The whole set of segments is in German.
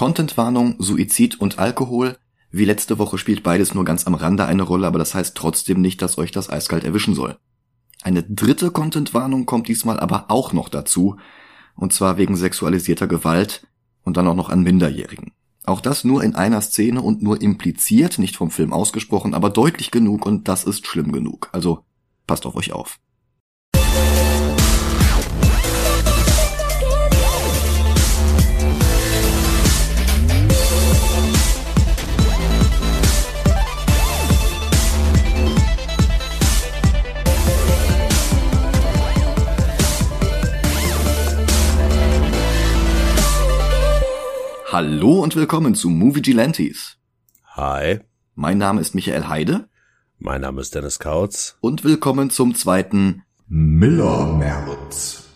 Contentwarnung, Suizid und Alkohol. Wie letzte Woche spielt beides nur ganz am Rande eine Rolle, aber das heißt trotzdem nicht, dass euch das eiskalt erwischen soll. Eine dritte Contentwarnung kommt diesmal aber auch noch dazu, und zwar wegen sexualisierter Gewalt und dann auch noch an Minderjährigen. Auch das nur in einer Szene und nur impliziert, nicht vom Film ausgesprochen, aber deutlich genug und das ist schlimm genug. Also passt auf euch auf. Hallo und willkommen zu Movie Gilantes. Hi. Mein Name ist Michael Heide. Mein Name ist Dennis Kautz. Und willkommen zum zweiten Miller März.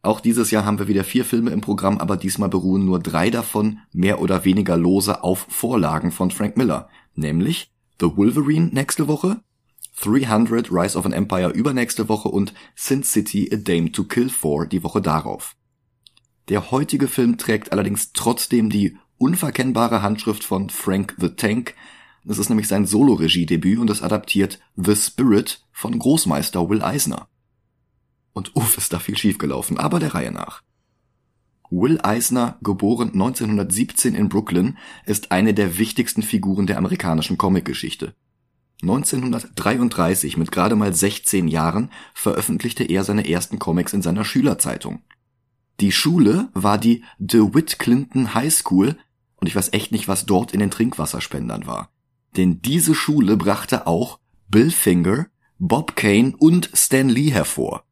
Auch dieses Jahr haben wir wieder vier Filme im Programm, aber diesmal beruhen nur drei davon mehr oder weniger lose auf Vorlagen von Frank Miller, nämlich The Wolverine nächste Woche, 300 Rise of an Empire übernächste Woche und Sin City A Dame to Kill For die Woche darauf. Der heutige Film trägt allerdings trotzdem die unverkennbare Handschrift von Frank the Tank. Es ist nämlich sein Solo-Regiedebüt und es adaptiert The Spirit von Großmeister Will Eisner. Und uff, ist da viel schiefgelaufen, aber der Reihe nach. Will Eisner, geboren 1917 in Brooklyn, ist eine der wichtigsten Figuren der amerikanischen Comicgeschichte. 1933, mit gerade mal 16 Jahren, veröffentlichte er seine ersten Comics in seiner Schülerzeitung. Die Schule war die DeWitt Clinton High School und ich weiß echt nicht, was dort in den Trinkwasserspendern war. Denn diese Schule brachte auch Bill Finger, Bob Kane und Stan Lee hervor.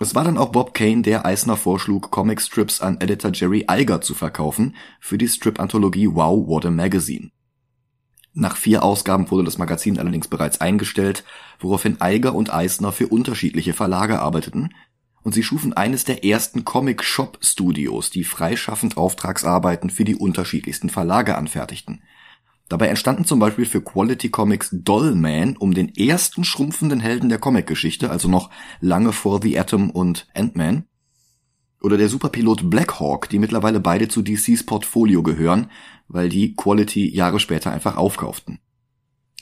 Es war dann auch Bob Kane, der Eisner vorschlug, Comicstrips an Editor Jerry Iger zu verkaufen für die Strip-Anthologie Wow What a Magazine. Nach vier Ausgaben wurde das Magazin allerdings bereits eingestellt, woraufhin Eiger und Eisner für unterschiedliche Verlage arbeiteten, und sie schufen eines der ersten Comic-Shop-Studios, die freischaffend Auftragsarbeiten für die unterschiedlichsten Verlage anfertigten. Dabei entstanden zum Beispiel für Quality Comics Dollman um den ersten schrumpfenden Helden der Comicgeschichte, also noch lange vor The Atom und Ant-Man, oder der Superpilot Black Hawk, die mittlerweile beide zu DCs Portfolio gehören, weil die Quality Jahre später einfach aufkauften.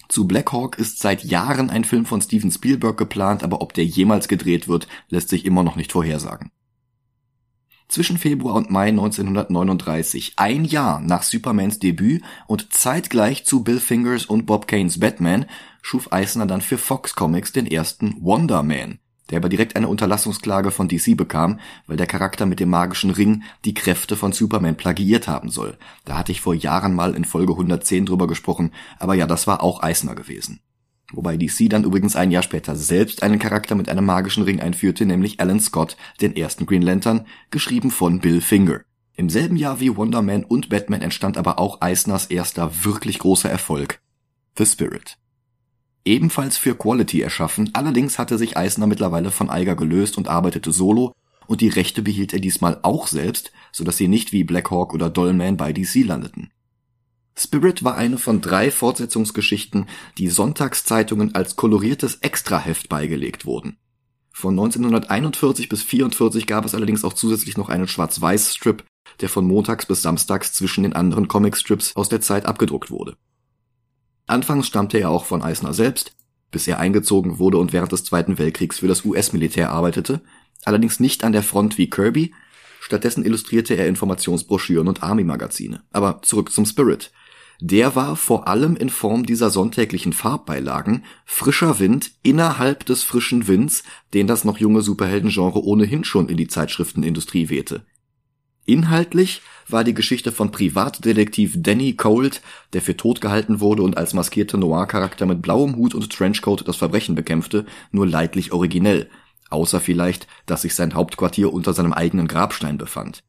Zu Black Hawk ist seit Jahren ein Film von Steven Spielberg geplant, aber ob der jemals gedreht wird, lässt sich immer noch nicht vorhersagen. Zwischen Februar und Mai 1939, ein Jahr nach Supermans Debüt und zeitgleich zu Bill Fingers und Bob Kanes Batman, schuf Eisner dann für Fox Comics den ersten Wonder Man, der aber direkt eine Unterlassungsklage von DC bekam, weil der Charakter mit dem magischen Ring die Kräfte von Superman plagiiert haben soll. Da hatte ich vor Jahren mal in Folge 110 drüber gesprochen, aber ja, das war auch Eisner gewesen. Wobei DC dann übrigens ein Jahr später selbst einen Charakter mit einem magischen Ring einführte, nämlich Alan Scott, den ersten Green Lantern, geschrieben von Bill Finger. Im selben Jahr wie Wonder Man und Batman entstand aber auch Eisners erster wirklich großer Erfolg, The Spirit ebenfalls für Quality erschaffen, allerdings hatte sich Eisner mittlerweile von Eiger gelöst und arbeitete solo, und die Rechte behielt er diesmal auch selbst, so dass sie nicht wie Black Hawk oder Dollman bei DC landeten. Spirit war eine von drei Fortsetzungsgeschichten, die Sonntagszeitungen als koloriertes Extraheft beigelegt wurden. Von 1941 bis 44 gab es allerdings auch zusätzlich noch einen Schwarz-Weiß-Strip, der von montags bis samstags zwischen den anderen Comicstrips aus der Zeit abgedruckt wurde. Anfangs stammte er auch von Eisner selbst, bis er eingezogen wurde und während des Zweiten Weltkriegs für das US-Militär arbeitete, allerdings nicht an der Front wie Kirby, stattdessen illustrierte er Informationsbroschüren und Army-Magazine. Aber zurück zum Spirit. Der war vor allem in Form dieser sonntäglichen Farbbeilagen frischer Wind innerhalb des frischen Winds, den das noch junge Superheldengenre ohnehin schon in die Zeitschriftenindustrie wehte. Inhaltlich war die Geschichte von Privatdetektiv Danny Colt, der für tot gehalten wurde und als maskierter Noir-Charakter mit blauem Hut und Trenchcoat das Verbrechen bekämpfte, nur leidlich originell, außer vielleicht, dass sich sein Hauptquartier unter seinem eigenen Grabstein befand.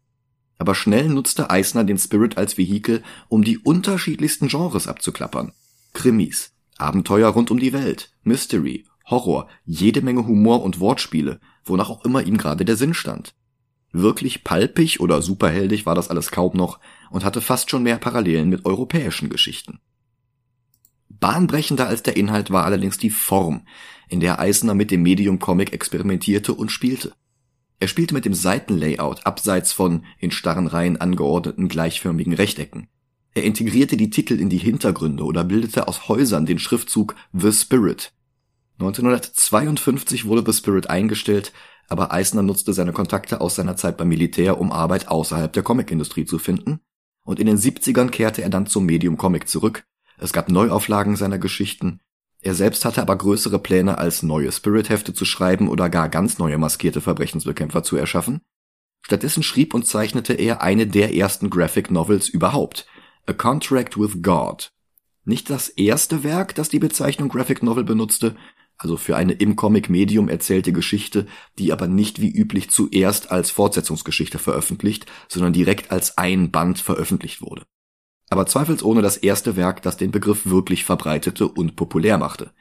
Aber schnell nutzte Eisner den Spirit als Vehikel, um die unterschiedlichsten Genres abzuklappern. Krimis, Abenteuer rund um die Welt, Mystery, Horror, jede Menge Humor und Wortspiele, wonach auch immer ihm gerade der Sinn stand. Wirklich palpig oder superheldig war das alles kaum noch und hatte fast schon mehr Parallelen mit europäischen Geschichten. Bahnbrechender als der Inhalt war allerdings die Form, in der Eisner mit dem Medium Comic experimentierte und spielte. Er spielte mit dem Seitenlayout abseits von in starren Reihen angeordneten gleichförmigen Rechtecken. Er integrierte die Titel in die Hintergründe oder bildete aus Häusern den Schriftzug The Spirit. 1952 wurde The Spirit eingestellt, aber Eisner nutzte seine Kontakte aus seiner Zeit beim Militär, um Arbeit außerhalb der Comicindustrie zu finden, und in den 70ern kehrte er dann zum Medium Comic zurück. Es gab Neuauflagen seiner Geschichten, er selbst hatte aber größere Pläne, als neue Spirit-Hefte zu schreiben oder gar ganz neue maskierte Verbrechensbekämpfer zu erschaffen. Stattdessen schrieb und zeichnete er eine der ersten Graphic Novels überhaupt, A Contract with God. Nicht das erste Werk, das die Bezeichnung Graphic Novel benutzte, also für eine im Comic-Medium erzählte Geschichte, die aber nicht wie üblich zuerst als Fortsetzungsgeschichte veröffentlicht, sondern direkt als ein Band veröffentlicht wurde aber zweifelsohne das erste Werk, das den Begriff wirklich verbreitete und populär machte.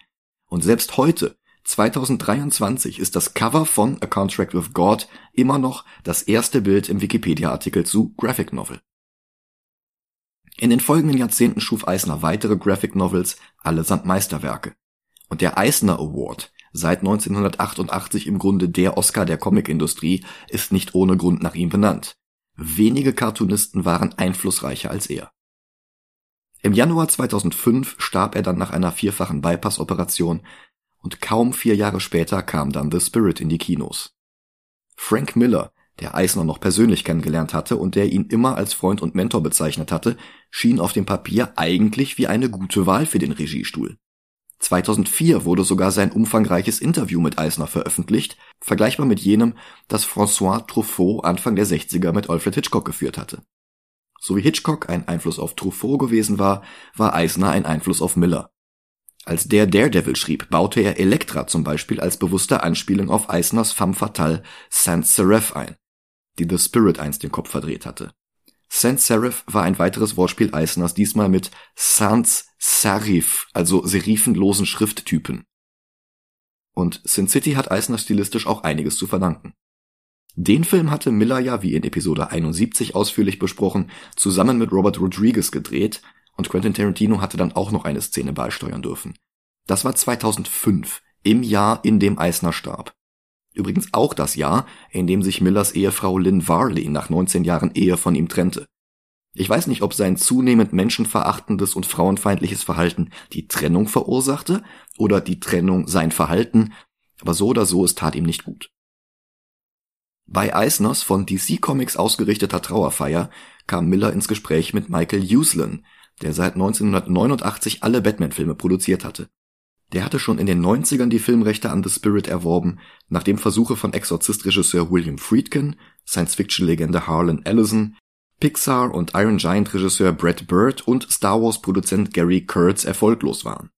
Und selbst heute, 2023, ist das Cover von A Contract with God immer noch das erste Bild im Wikipedia-Artikel zu Graphic Novel. In den folgenden Jahrzehnten schuf Eisner weitere Graphic Novels, allesamt Meisterwerke. Und der Eisner Award, seit 1988 im Grunde der Oscar der Comicindustrie, ist nicht ohne Grund nach ihm benannt. Wenige Cartoonisten waren einflussreicher als er. Im Januar 2005 starb er dann nach einer vierfachen Bypass-Operation und kaum vier Jahre später kam dann The Spirit in die Kinos. Frank Miller, der Eisner noch persönlich kennengelernt hatte und der ihn immer als Freund und Mentor bezeichnet hatte, schien auf dem Papier eigentlich wie eine gute Wahl für den Regiestuhl. 2004 wurde sogar sein umfangreiches Interview mit Eisner veröffentlicht, vergleichbar mit jenem, das François Truffaut Anfang der 60er mit Alfred Hitchcock geführt hatte. So wie Hitchcock ein Einfluss auf Truffaut gewesen war, war Eisner ein Einfluss auf Miller. Als der Daredevil schrieb, baute er Elektra zum Beispiel als bewusste Anspielung auf Eisners femme fatale Sans Serif ein, die The Spirit einst den Kopf verdreht hatte. Sans Serif war ein weiteres Wortspiel Eisners, diesmal mit Sans Serif, also serifenlosen Schrifttypen. Und Sin City hat Eisner stilistisch auch einiges zu verdanken. Den Film hatte Miller ja, wie in Episode 71 ausführlich besprochen, zusammen mit Robert Rodriguez gedreht und Quentin Tarantino hatte dann auch noch eine Szene beisteuern dürfen. Das war 2005, im Jahr, in dem Eisner starb. Übrigens auch das Jahr, in dem sich Millers Ehefrau Lynn Varley nach 19 Jahren Ehe von ihm trennte. Ich weiß nicht, ob sein zunehmend menschenverachtendes und frauenfeindliches Verhalten die Trennung verursachte oder die Trennung sein Verhalten, aber so oder so, es tat ihm nicht gut. Bei Eisners von DC Comics ausgerichteter Trauerfeier kam Miller ins Gespräch mit Michael Uslan, der seit 1989 alle Batman-Filme produziert hatte. Der hatte schon in den 90ern die Filmrechte an The Spirit erworben, nachdem Versuche von Exorzist-Regisseur William Friedkin, Science-Fiction-Legende Harlan Ellison, Pixar und Iron Giant-Regisseur Brett Bird und Star Wars-Produzent Gary Kurtz erfolglos waren.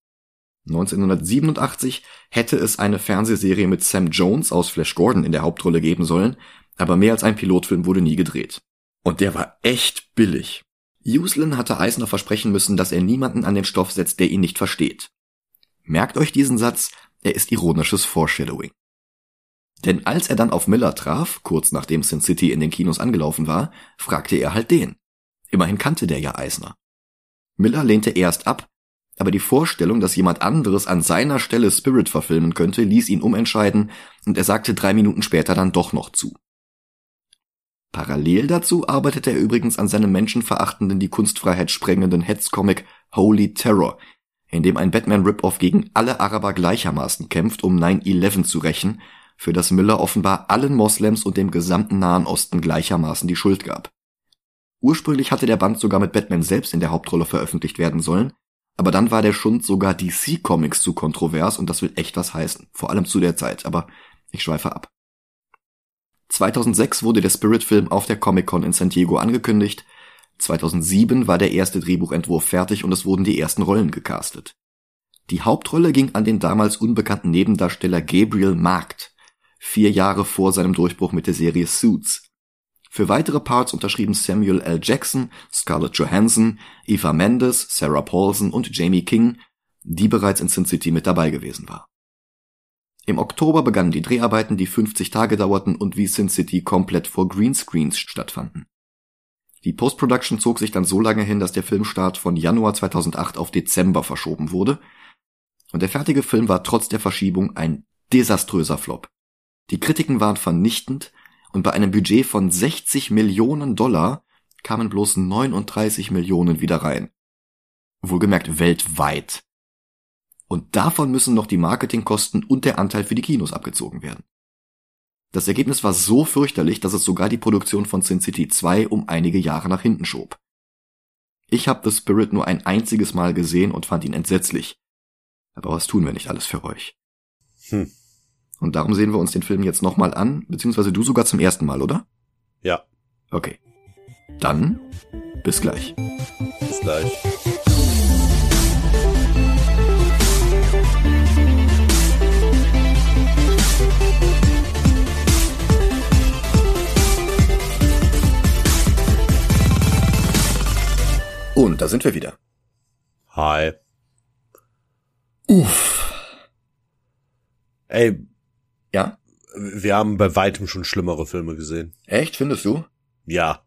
1987 hätte es eine Fernsehserie mit Sam Jones aus Flash Gordon in der Hauptrolle geben sollen, aber mehr als ein Pilotfilm wurde nie gedreht. Und der war echt billig. Uslin hatte Eisner versprechen müssen, dass er niemanden an den Stoff setzt, der ihn nicht versteht. Merkt euch diesen Satz, er ist ironisches Foreshadowing. Denn als er dann auf Miller traf, kurz nachdem Sin City in den Kinos angelaufen war, fragte er halt den. Immerhin kannte der ja Eisner. Miller lehnte erst ab, aber die Vorstellung, dass jemand anderes an seiner Stelle Spirit verfilmen könnte, ließ ihn umentscheiden und er sagte drei Minuten später dann doch noch zu. Parallel dazu arbeitete er übrigens an seinem menschenverachtenden, die Kunstfreiheit sprengenden Hetzcomic Holy Terror, in dem ein Batman-Rip-Off gegen alle Araber gleichermaßen kämpft, um 9-11 zu rächen, für das Miller offenbar allen Moslems und dem gesamten Nahen Osten gleichermaßen die Schuld gab. Ursprünglich hatte der Band sogar mit Batman selbst in der Hauptrolle veröffentlicht werden sollen, aber dann war der Schund sogar DC Comics zu kontrovers und das will echt was heißen. Vor allem zu der Zeit, aber ich schweife ab. 2006 wurde der Spirit-Film auf der Comic-Con in San Diego angekündigt. 2007 war der erste Drehbuchentwurf fertig und es wurden die ersten Rollen gecastet. Die Hauptrolle ging an den damals unbekannten Nebendarsteller Gabriel Markt, vier Jahre vor seinem Durchbruch mit der Serie Suits. Für weitere Parts unterschrieben Samuel L. Jackson, Scarlett Johansson, Eva Mendes, Sarah Paulson und Jamie King, die bereits in Sin City mit dabei gewesen war. Im Oktober begannen die Dreharbeiten, die 50 Tage dauerten und wie Sin City komplett vor Greenscreens stattfanden. Die Post-Production zog sich dann so lange hin, dass der Filmstart von Januar 2008 auf Dezember verschoben wurde. Und der fertige Film war trotz der Verschiebung ein desaströser Flop. Die Kritiken waren vernichtend, und bei einem Budget von 60 Millionen Dollar kamen bloß 39 Millionen wieder rein. Wohlgemerkt weltweit. Und davon müssen noch die Marketingkosten und der Anteil für die Kinos abgezogen werden. Das Ergebnis war so fürchterlich, dass es sogar die Produktion von Sin City 2 um einige Jahre nach hinten schob. Ich habe The Spirit nur ein einziges Mal gesehen und fand ihn entsetzlich. Aber was tun wir nicht alles für euch? Hm. Und darum sehen wir uns den Film jetzt nochmal an, beziehungsweise du sogar zum ersten Mal, oder? Ja. Okay. Dann bis gleich. Bis gleich. Und da sind wir wieder. Hi. Uff. Ey. Ja? Wir haben bei weitem schon schlimmere Filme gesehen. Echt, findest du? Ja.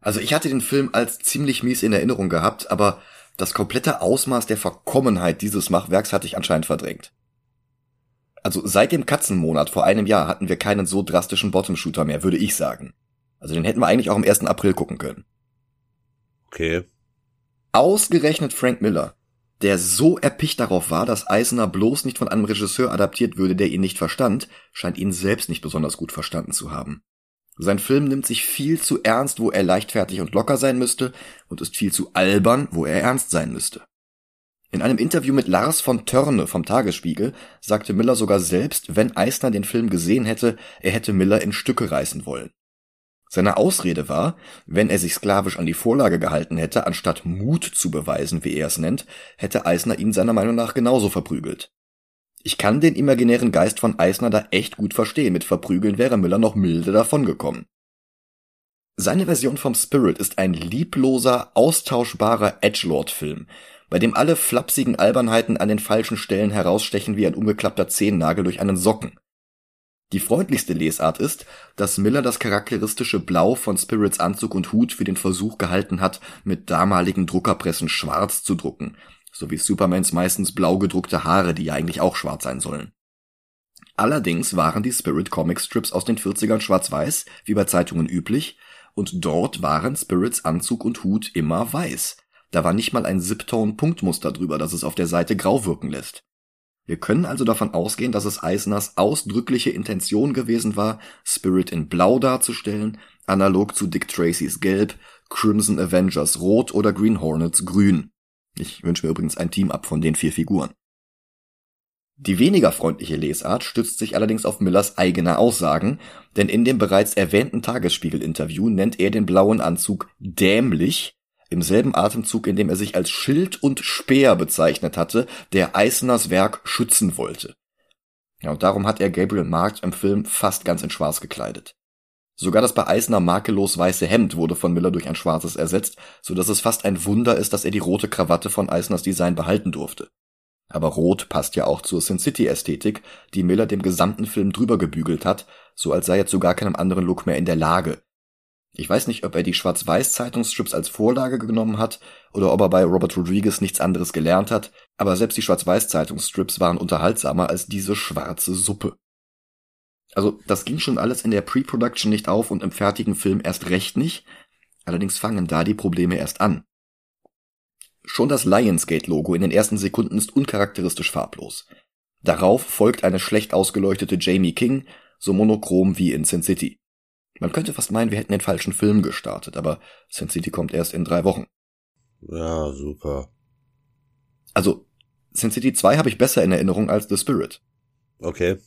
Also ich hatte den Film als ziemlich mies in Erinnerung gehabt, aber das komplette Ausmaß der Verkommenheit dieses Machwerks hatte ich anscheinend verdrängt. Also seit dem Katzenmonat vor einem Jahr hatten wir keinen so drastischen Bottom-Shooter mehr, würde ich sagen. Also den hätten wir eigentlich auch am 1. April gucken können. Okay. Ausgerechnet Frank Miller, der so erpicht darauf war, dass Eisner bloß nicht von einem Regisseur adaptiert würde, der ihn nicht verstand, scheint ihn selbst nicht besonders gut verstanden zu haben. Sein Film nimmt sich viel zu ernst, wo er leichtfertig und locker sein müsste, und ist viel zu albern, wo er ernst sein müsste. In einem Interview mit Lars von Törne vom Tagesspiegel sagte Miller sogar selbst, wenn Eisner den Film gesehen hätte, er hätte Miller in Stücke reißen wollen. Seine Ausrede war, wenn er sich sklavisch an die Vorlage gehalten hätte, anstatt Mut zu beweisen, wie er es nennt, hätte Eisner ihn seiner Meinung nach genauso verprügelt. Ich kann den imaginären Geist von Eisner da echt gut verstehen. Mit Verprügeln wäre Müller noch milde davongekommen. Seine Version vom Spirit ist ein liebloser, austauschbarer Edgelord-Film, bei dem alle flapsigen Albernheiten an den falschen Stellen herausstechen wie ein umgeklappter Zehennagel durch einen Socken. Die freundlichste Lesart ist, dass Miller das charakteristische Blau von Spirits Anzug und Hut für den Versuch gehalten hat, mit damaligen Druckerpressen schwarz zu drucken, sowie Supermans meistens blau gedruckte Haare, die ja eigentlich auch schwarz sein sollen. Allerdings waren die Spirit Comic Strips aus den 40ern schwarz-weiß, wie bei Zeitungen üblich, und dort waren Spirits Anzug und Hut immer weiß. Da war nicht mal ein Ziptone-Punktmuster drüber, das es auf der Seite grau wirken lässt. Wir können also davon ausgehen, dass es Eisners ausdrückliche Intention gewesen war, Spirit in Blau darzustellen, analog zu Dick Tracys Gelb, Crimson Avengers Rot oder Green Hornets Grün. Ich wünsche mir übrigens ein Team ab von den vier Figuren. Die weniger freundliche Lesart stützt sich allerdings auf Millers eigene Aussagen, denn in dem bereits erwähnten Tagesspiegel-Interview nennt er den blauen Anzug dämlich, im selben Atemzug, in dem er sich als Schild und Speer bezeichnet hatte, der Eisners Werk schützen wollte. Ja, und darum hat er Gabriel Markt im Film fast ganz in schwarz gekleidet. Sogar das bei Eisner makellos weiße Hemd wurde von Miller durch ein schwarzes ersetzt, so dass es fast ein Wunder ist, dass er die rote Krawatte von Eisners Design behalten durfte. Aber rot passt ja auch zur Sin City Ästhetik, die Miller dem gesamten Film drüber gebügelt hat, so als sei er zu gar keinem anderen Look mehr in der Lage. Ich weiß nicht, ob er die Schwarz-Weiß-Zeitungsstrips als Vorlage genommen hat oder ob er bei Robert Rodriguez nichts anderes gelernt hat, aber selbst die Schwarz-Weiß-Zeitungsstrips waren unterhaltsamer als diese schwarze Suppe. Also das ging schon alles in der Pre-Production nicht auf und im fertigen Film erst recht nicht, allerdings fangen da die Probleme erst an. Schon das Lionsgate-Logo in den ersten Sekunden ist uncharakteristisch farblos. Darauf folgt eine schlecht ausgeleuchtete Jamie King, so monochrom wie in Sin City. Man könnte fast meinen, wir hätten den falschen Film gestartet, aber Sin City kommt erst in drei Wochen. Ja, super. Also, Sin City 2 habe ich besser in Erinnerung als The Spirit. Okay.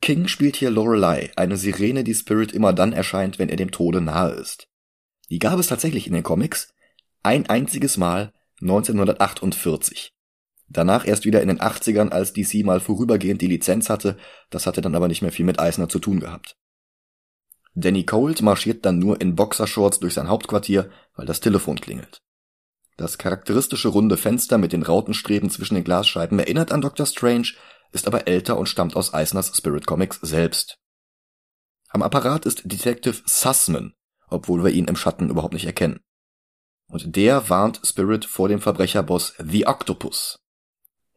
King spielt hier Lorelei, eine Sirene, die Spirit immer dann erscheint, wenn er dem Tode nahe ist. Die gab es tatsächlich in den Comics ein einziges Mal 1948. Danach erst wieder in den 80ern, als DC mal vorübergehend die Lizenz hatte, das hatte dann aber nicht mehr viel mit Eisner zu tun gehabt. Danny Colt marschiert dann nur in Boxershorts durch sein Hauptquartier, weil das Telefon klingelt. Das charakteristische runde Fenster mit den Rautenstreben zwischen den Glasscheiben erinnert an Dr. Strange, ist aber älter und stammt aus Eisners Spirit Comics selbst. Am Apparat ist Detective Sussman, obwohl wir ihn im Schatten überhaupt nicht erkennen. Und der warnt Spirit vor dem Verbrecherboss The Octopus.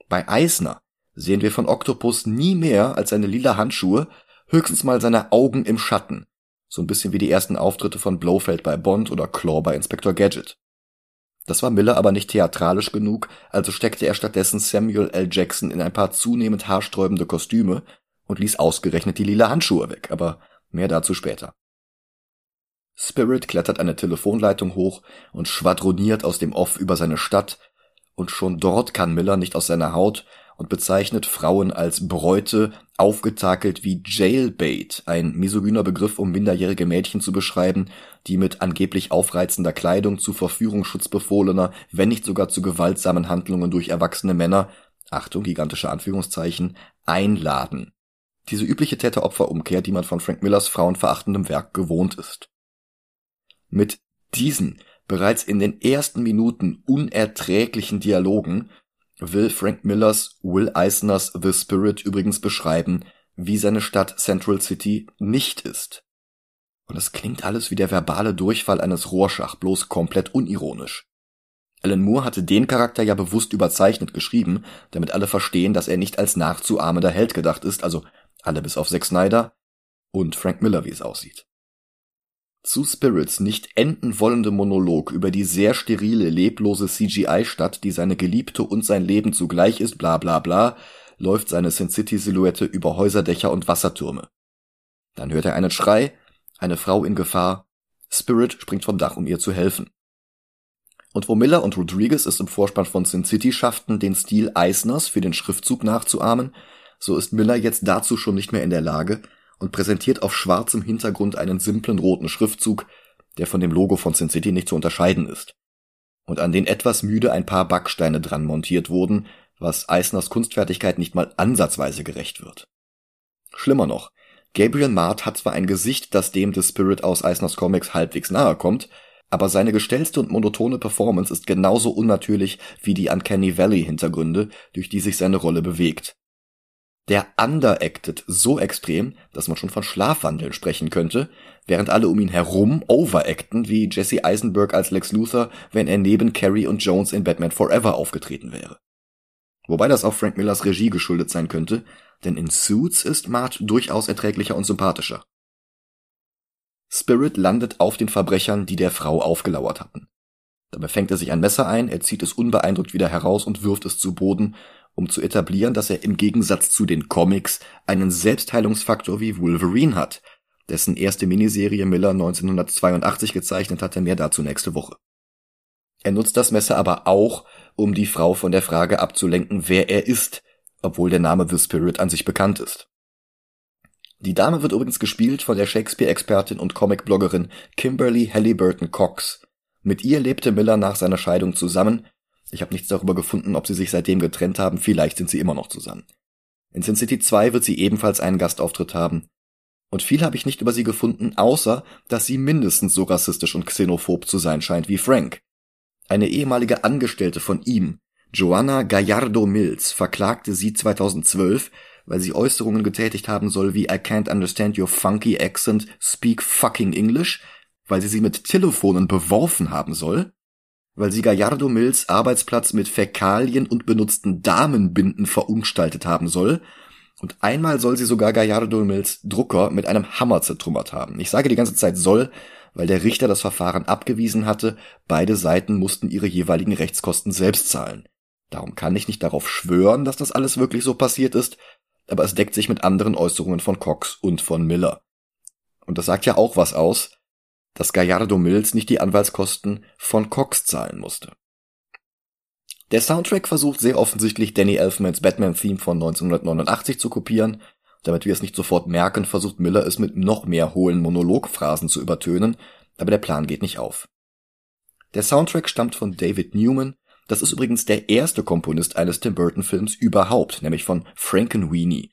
Bei Eisner sehen wir von Octopus nie mehr als seine lila Handschuhe, höchstens mal seine Augen im Schatten. So ein bisschen wie die ersten Auftritte von Blofeld bei Bond oder Claw bei Inspector Gadget. Das war Miller aber nicht theatralisch genug, also steckte er stattdessen Samuel L. Jackson in ein paar zunehmend haarsträubende Kostüme und ließ ausgerechnet die lila Handschuhe weg, aber mehr dazu später. Spirit klettert eine Telefonleitung hoch und schwadroniert aus dem Off über seine Stadt, und schon dort kann Miller nicht aus seiner Haut und bezeichnet Frauen als Bräute, aufgetakelt wie Jailbait, ein misogyner Begriff, um minderjährige Mädchen zu beschreiben, die mit angeblich aufreizender Kleidung zu Verführung schutzbefohlener, wenn nicht sogar zu gewaltsamen Handlungen durch erwachsene Männer, Achtung, gigantische Anführungszeichen, einladen. Diese übliche Täter-Opfer-Umkehr, die man von Frank Millers frauenverachtendem Werk gewohnt ist. Mit diesen bereits in den ersten Minuten unerträglichen Dialogen will Frank Millers Will Eisners The Spirit übrigens beschreiben, wie seine Stadt Central City nicht ist. Und es klingt alles wie der verbale Durchfall eines Rorschach, bloß komplett unironisch. Alan Moore hatte den Charakter ja bewusst überzeichnet geschrieben, damit alle verstehen, dass er nicht als nachzuahmender Held gedacht ist, also alle bis auf Zack Snyder und Frank Miller, wie es aussieht zu Spirits nicht enden wollende Monolog über die sehr sterile, leblose CGI-Stadt, die seine Geliebte und sein Leben zugleich ist, bla bla bla, läuft seine Sin City-Silhouette über Häuserdächer und Wassertürme. Dann hört er einen Schrei, eine Frau in Gefahr, Spirit springt vom Dach, um ihr zu helfen. Und wo Miller und Rodriguez es im Vorspann von Sin City schafften, den Stil Eisners für den Schriftzug nachzuahmen, so ist Miller jetzt dazu schon nicht mehr in der Lage, und präsentiert auf schwarzem Hintergrund einen simplen roten Schriftzug, der von dem Logo von Sin City nicht zu unterscheiden ist. Und an den etwas müde ein paar Backsteine dran montiert wurden, was Eisners Kunstfertigkeit nicht mal ansatzweise gerecht wird. Schlimmer noch, Gabriel Mart hat zwar ein Gesicht, das dem des Spirit aus Eisners Comics halbwegs nahe kommt, aber seine gestellte und monotone Performance ist genauso unnatürlich wie die Uncanny Valley Hintergründe, durch die sich seine Rolle bewegt. Der underacted so extrem, dass man schon von Schlafwandeln sprechen könnte, während alle um ihn herum overacten wie Jesse Eisenberg als Lex Luthor, wenn er neben Carrie und Jones in Batman Forever aufgetreten wäre. Wobei das auch Frank Millers Regie geschuldet sein könnte, denn in Suits ist Mart durchaus erträglicher und sympathischer. Spirit landet auf den Verbrechern, die der Frau aufgelauert hatten. Dabei fängt er sich ein Messer ein, er zieht es unbeeindruckt wieder heraus und wirft es zu Boden, um zu etablieren, dass er im Gegensatz zu den Comics einen Selbstheilungsfaktor wie Wolverine hat, dessen erste Miniserie Miller 1982 gezeichnet hatte, mehr dazu nächste Woche. Er nutzt das Messer aber auch, um die Frau von der Frage abzulenken, wer er ist, obwohl der Name The Spirit an sich bekannt ist. Die Dame wird übrigens gespielt von der Shakespeare-Expertin und Comic-Bloggerin Kimberly Halliburton Cox. Mit ihr lebte Miller nach seiner Scheidung zusammen ich habe nichts darüber gefunden, ob sie sich seitdem getrennt haben, vielleicht sind sie immer noch zusammen. In Sin City 2 wird sie ebenfalls einen Gastauftritt haben. Und viel habe ich nicht über sie gefunden, außer dass sie mindestens so rassistisch und xenophob zu sein scheint wie Frank. Eine ehemalige Angestellte von ihm, Joanna Gallardo Mills, verklagte sie 2012, weil sie Äußerungen getätigt haben soll wie I can't understand your funky accent, speak fucking English, weil sie sie mit Telefonen beworfen haben soll weil sie Gallardo Mills Arbeitsplatz mit Fäkalien und benutzten Damenbinden verunstaltet haben soll. Und einmal soll sie sogar Gallardo Mills Drucker mit einem Hammer zertrümmert haben. Ich sage die ganze Zeit soll, weil der Richter das Verfahren abgewiesen hatte, beide Seiten mussten ihre jeweiligen Rechtskosten selbst zahlen. Darum kann ich nicht darauf schwören, dass das alles wirklich so passiert ist, aber es deckt sich mit anderen Äußerungen von Cox und von Miller. Und das sagt ja auch was aus, dass Gallardo Mills nicht die Anwaltskosten von Cox zahlen musste. Der Soundtrack versucht sehr offensichtlich Danny Elfmans Batman-Theme von 1989 zu kopieren. Damit wir es nicht sofort merken, versucht Miller es mit noch mehr hohlen Monologphrasen zu übertönen, aber der Plan geht nicht auf. Der Soundtrack stammt von David Newman, das ist übrigens der erste Komponist eines Tim Burton Films überhaupt, nämlich von Frankenweenie.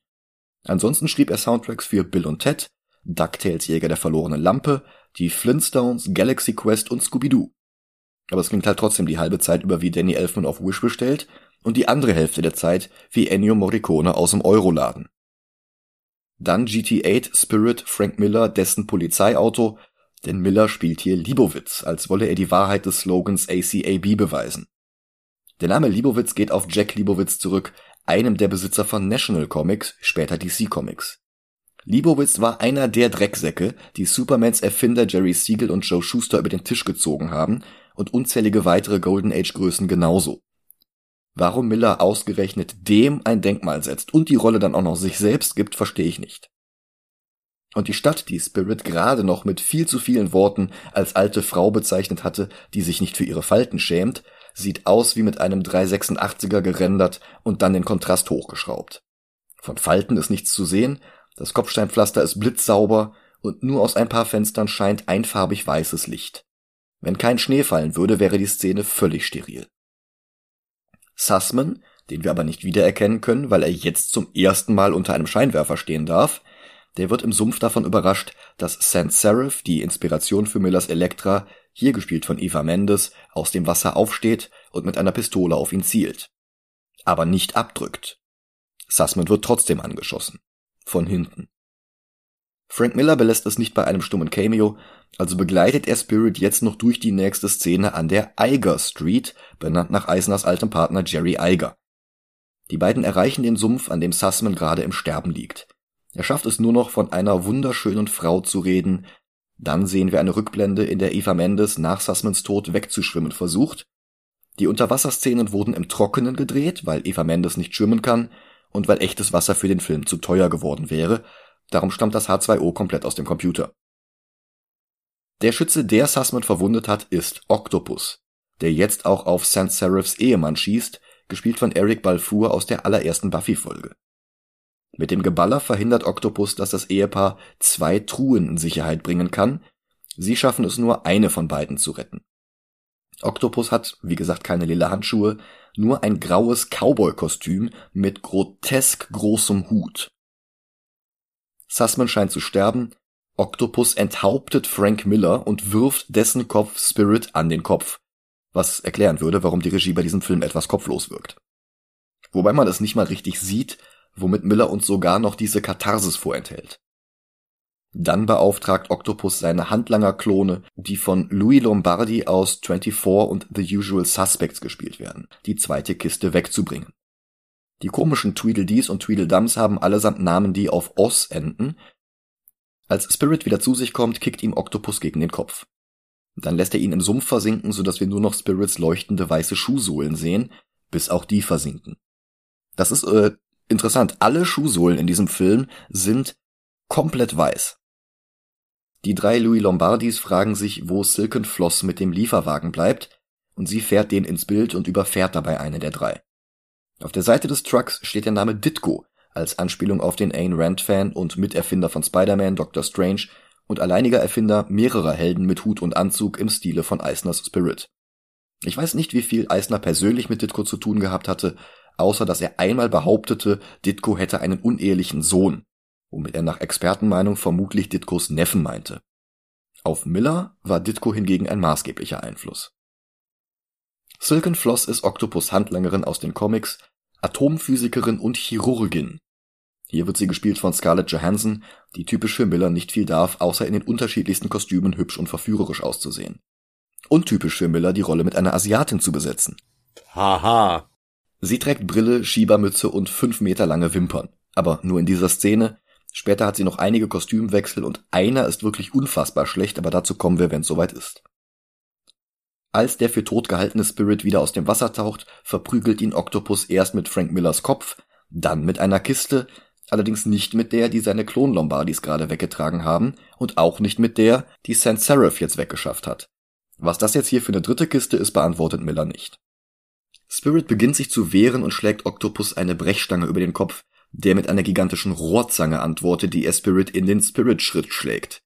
Ansonsten schrieb er Soundtracks für Bill und Ted, DuckTales Jäger der verlorenen Lampe, die Flintstones, Galaxy Quest und Scooby-Doo. Aber es klingt halt trotzdem die halbe Zeit über wie Danny Elfman auf Wish bestellt und die andere Hälfte der Zeit wie Ennio Morricone aus dem Euroladen. Dann GT8 Spirit Frank Miller dessen Polizeiauto, denn Miller spielt hier Libowitz, als wolle er die Wahrheit des Slogans ACAB beweisen. Der Name Libowitz geht auf Jack Libowitz zurück, einem der Besitzer von National Comics, später DC Comics. Leibowitz war einer der Drecksäcke, die Supermans Erfinder Jerry Siegel und Joe Schuster über den Tisch gezogen haben und unzählige weitere Golden Age Größen genauso. Warum Miller ausgerechnet dem ein Denkmal setzt und die Rolle dann auch noch sich selbst gibt, verstehe ich nicht. Und die Stadt, die Spirit gerade noch mit viel zu vielen Worten als alte Frau bezeichnet hatte, die sich nicht für ihre Falten schämt, sieht aus wie mit einem 386er gerendert und dann den Kontrast hochgeschraubt. Von Falten ist nichts zu sehen, das Kopfsteinpflaster ist blitzsauber und nur aus ein paar Fenstern scheint einfarbig weißes Licht. Wenn kein Schnee fallen würde, wäre die Szene völlig steril. Sussman, den wir aber nicht wiedererkennen können, weil er jetzt zum ersten Mal unter einem Scheinwerfer stehen darf, der wird im Sumpf davon überrascht, dass Sans Serif, die Inspiration für Millers Elektra, hier gespielt von Eva Mendes, aus dem Wasser aufsteht und mit einer Pistole auf ihn zielt. Aber nicht abdrückt. Sussman wird trotzdem angeschossen. Von hinten. Frank Miller belässt es nicht bei einem stummen Cameo, also begleitet er Spirit jetzt noch durch die nächste Szene an der Eiger Street, benannt nach Eisners altem Partner Jerry Eiger. Die beiden erreichen den Sumpf, an dem Sussman gerade im Sterben liegt. Er schafft es nur noch von einer wunderschönen Frau zu reden. Dann sehen wir eine Rückblende, in der Eva Mendes nach Sussmans Tod wegzuschwimmen versucht. Die Unterwasserszenen wurden im Trockenen gedreht, weil Eva Mendes nicht schwimmen kann und weil echtes Wasser für den Film zu teuer geworden wäre. Darum stammt das H2O komplett aus dem Computer. Der Schütze, der Sussman verwundet hat, ist Octopus, der jetzt auch auf Sans Serifs Ehemann schießt, gespielt von Eric Balfour aus der allerersten Buffy-Folge. Mit dem Geballer verhindert Octopus, dass das Ehepaar zwei Truhen in Sicherheit bringen kann. Sie schaffen es nur, eine von beiden zu retten. Octopus hat, wie gesagt, keine lila Handschuhe, nur ein graues Cowboy-Kostüm mit grotesk großem Hut. Sussman scheint zu sterben. Octopus enthauptet Frank Miller und wirft dessen Kopf Spirit an den Kopf, was erklären würde, warum die Regie bei diesem Film etwas kopflos wirkt. Wobei man es nicht mal richtig sieht, womit Miller uns sogar noch diese Katharsis vorenthält. Dann beauftragt Octopus seine Handlanger-Klone, die von Louis Lombardi aus 24 und The Usual Suspects gespielt werden, die zweite Kiste wegzubringen. Die komischen Tweedledees und Tweedledums haben allesamt Namen, die auf Oss enden. Als Spirit wieder zu sich kommt, kickt ihm Octopus gegen den Kopf. Dann lässt er ihn im Sumpf versinken, sodass wir nur noch Spirits leuchtende weiße Schuhsohlen sehen, bis auch die versinken. Das ist äh, interessant. Alle Schuhsohlen in diesem Film sind komplett weiß. Die drei Louis Lombardis fragen sich, wo Silken Floss mit dem Lieferwagen bleibt, und sie fährt den ins Bild und überfährt dabei eine der drei. Auf der Seite des Trucks steht der Name Ditko als Anspielung auf den Ayn Rand-Fan und Miterfinder von Spider-Man, Doctor Strange und alleiniger Erfinder mehrerer Helden mit Hut und Anzug im Stile von Eisners Spirit. Ich weiß nicht, wie viel Eisner persönlich mit Ditko zu tun gehabt hatte, außer dass er einmal behauptete, Ditko hätte einen unehelichen Sohn, womit er nach Expertenmeinung vermutlich Ditkos Neffen meinte. Auf Miller war Ditko hingegen ein maßgeblicher Einfluss. Silken Floss ist Octopus Handlangerin aus den Comics, Atomphysikerin und Chirurgin. Hier wird sie gespielt von Scarlett Johansson, die typisch für Miller nicht viel darf, außer in den unterschiedlichsten Kostümen hübsch und verführerisch auszusehen. Untypisch für Miller, die Rolle mit einer Asiatin zu besetzen. Haha. Sie trägt Brille, Schiebermütze und fünf Meter lange Wimpern. Aber nur in dieser Szene. Später hat sie noch einige Kostümwechsel und einer ist wirklich unfassbar schlecht, aber dazu kommen wir, wenn es soweit ist. Als der für tot gehaltene Spirit wieder aus dem Wasser taucht, verprügelt ihn Octopus erst mit Frank Millers Kopf, dann mit einer Kiste, allerdings nicht mit der, die seine Klon-Lombardis gerade weggetragen haben und auch nicht mit der, die Sans Serif jetzt weggeschafft hat. Was das jetzt hier für eine dritte Kiste ist, beantwortet Miller nicht. Spirit beginnt sich zu wehren und schlägt Octopus eine Brechstange über den Kopf, der mit einer gigantischen Rohrzange antwortet, die Spirit in den Spirit-Schritt schlägt.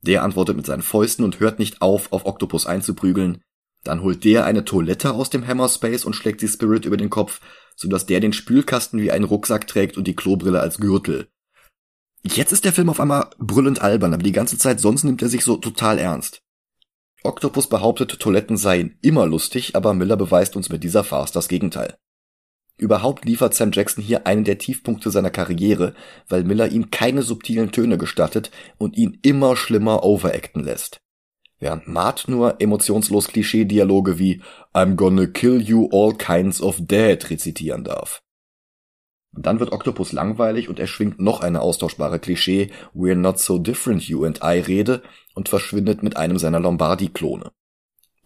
Der antwortet mit seinen Fäusten und hört nicht auf, auf Octopus einzuprügeln. Dann holt der eine Toilette aus dem Hammerspace und schlägt sie Spirit über den Kopf, sodass der den Spülkasten wie einen Rucksack trägt und die Klobrille als Gürtel. Jetzt ist der Film auf einmal brüllend albern, aber die ganze Zeit sonst nimmt er sich so total ernst. Octopus behauptet, Toiletten seien immer lustig, aber Miller beweist uns mit dieser Farce das Gegenteil. Überhaupt liefert Sam Jackson hier einen der Tiefpunkte seiner Karriere, weil Miller ihm keine subtilen Töne gestattet und ihn immer schlimmer overacten lässt. Während Matt nur emotionslos Klischee-Dialoge wie I'm gonna kill you all kinds of dead rezitieren darf. Dann wird Octopus langweilig und er schwingt noch eine austauschbare Klischee We're not so different you and I Rede und verschwindet mit einem seiner Lombardi-Klone.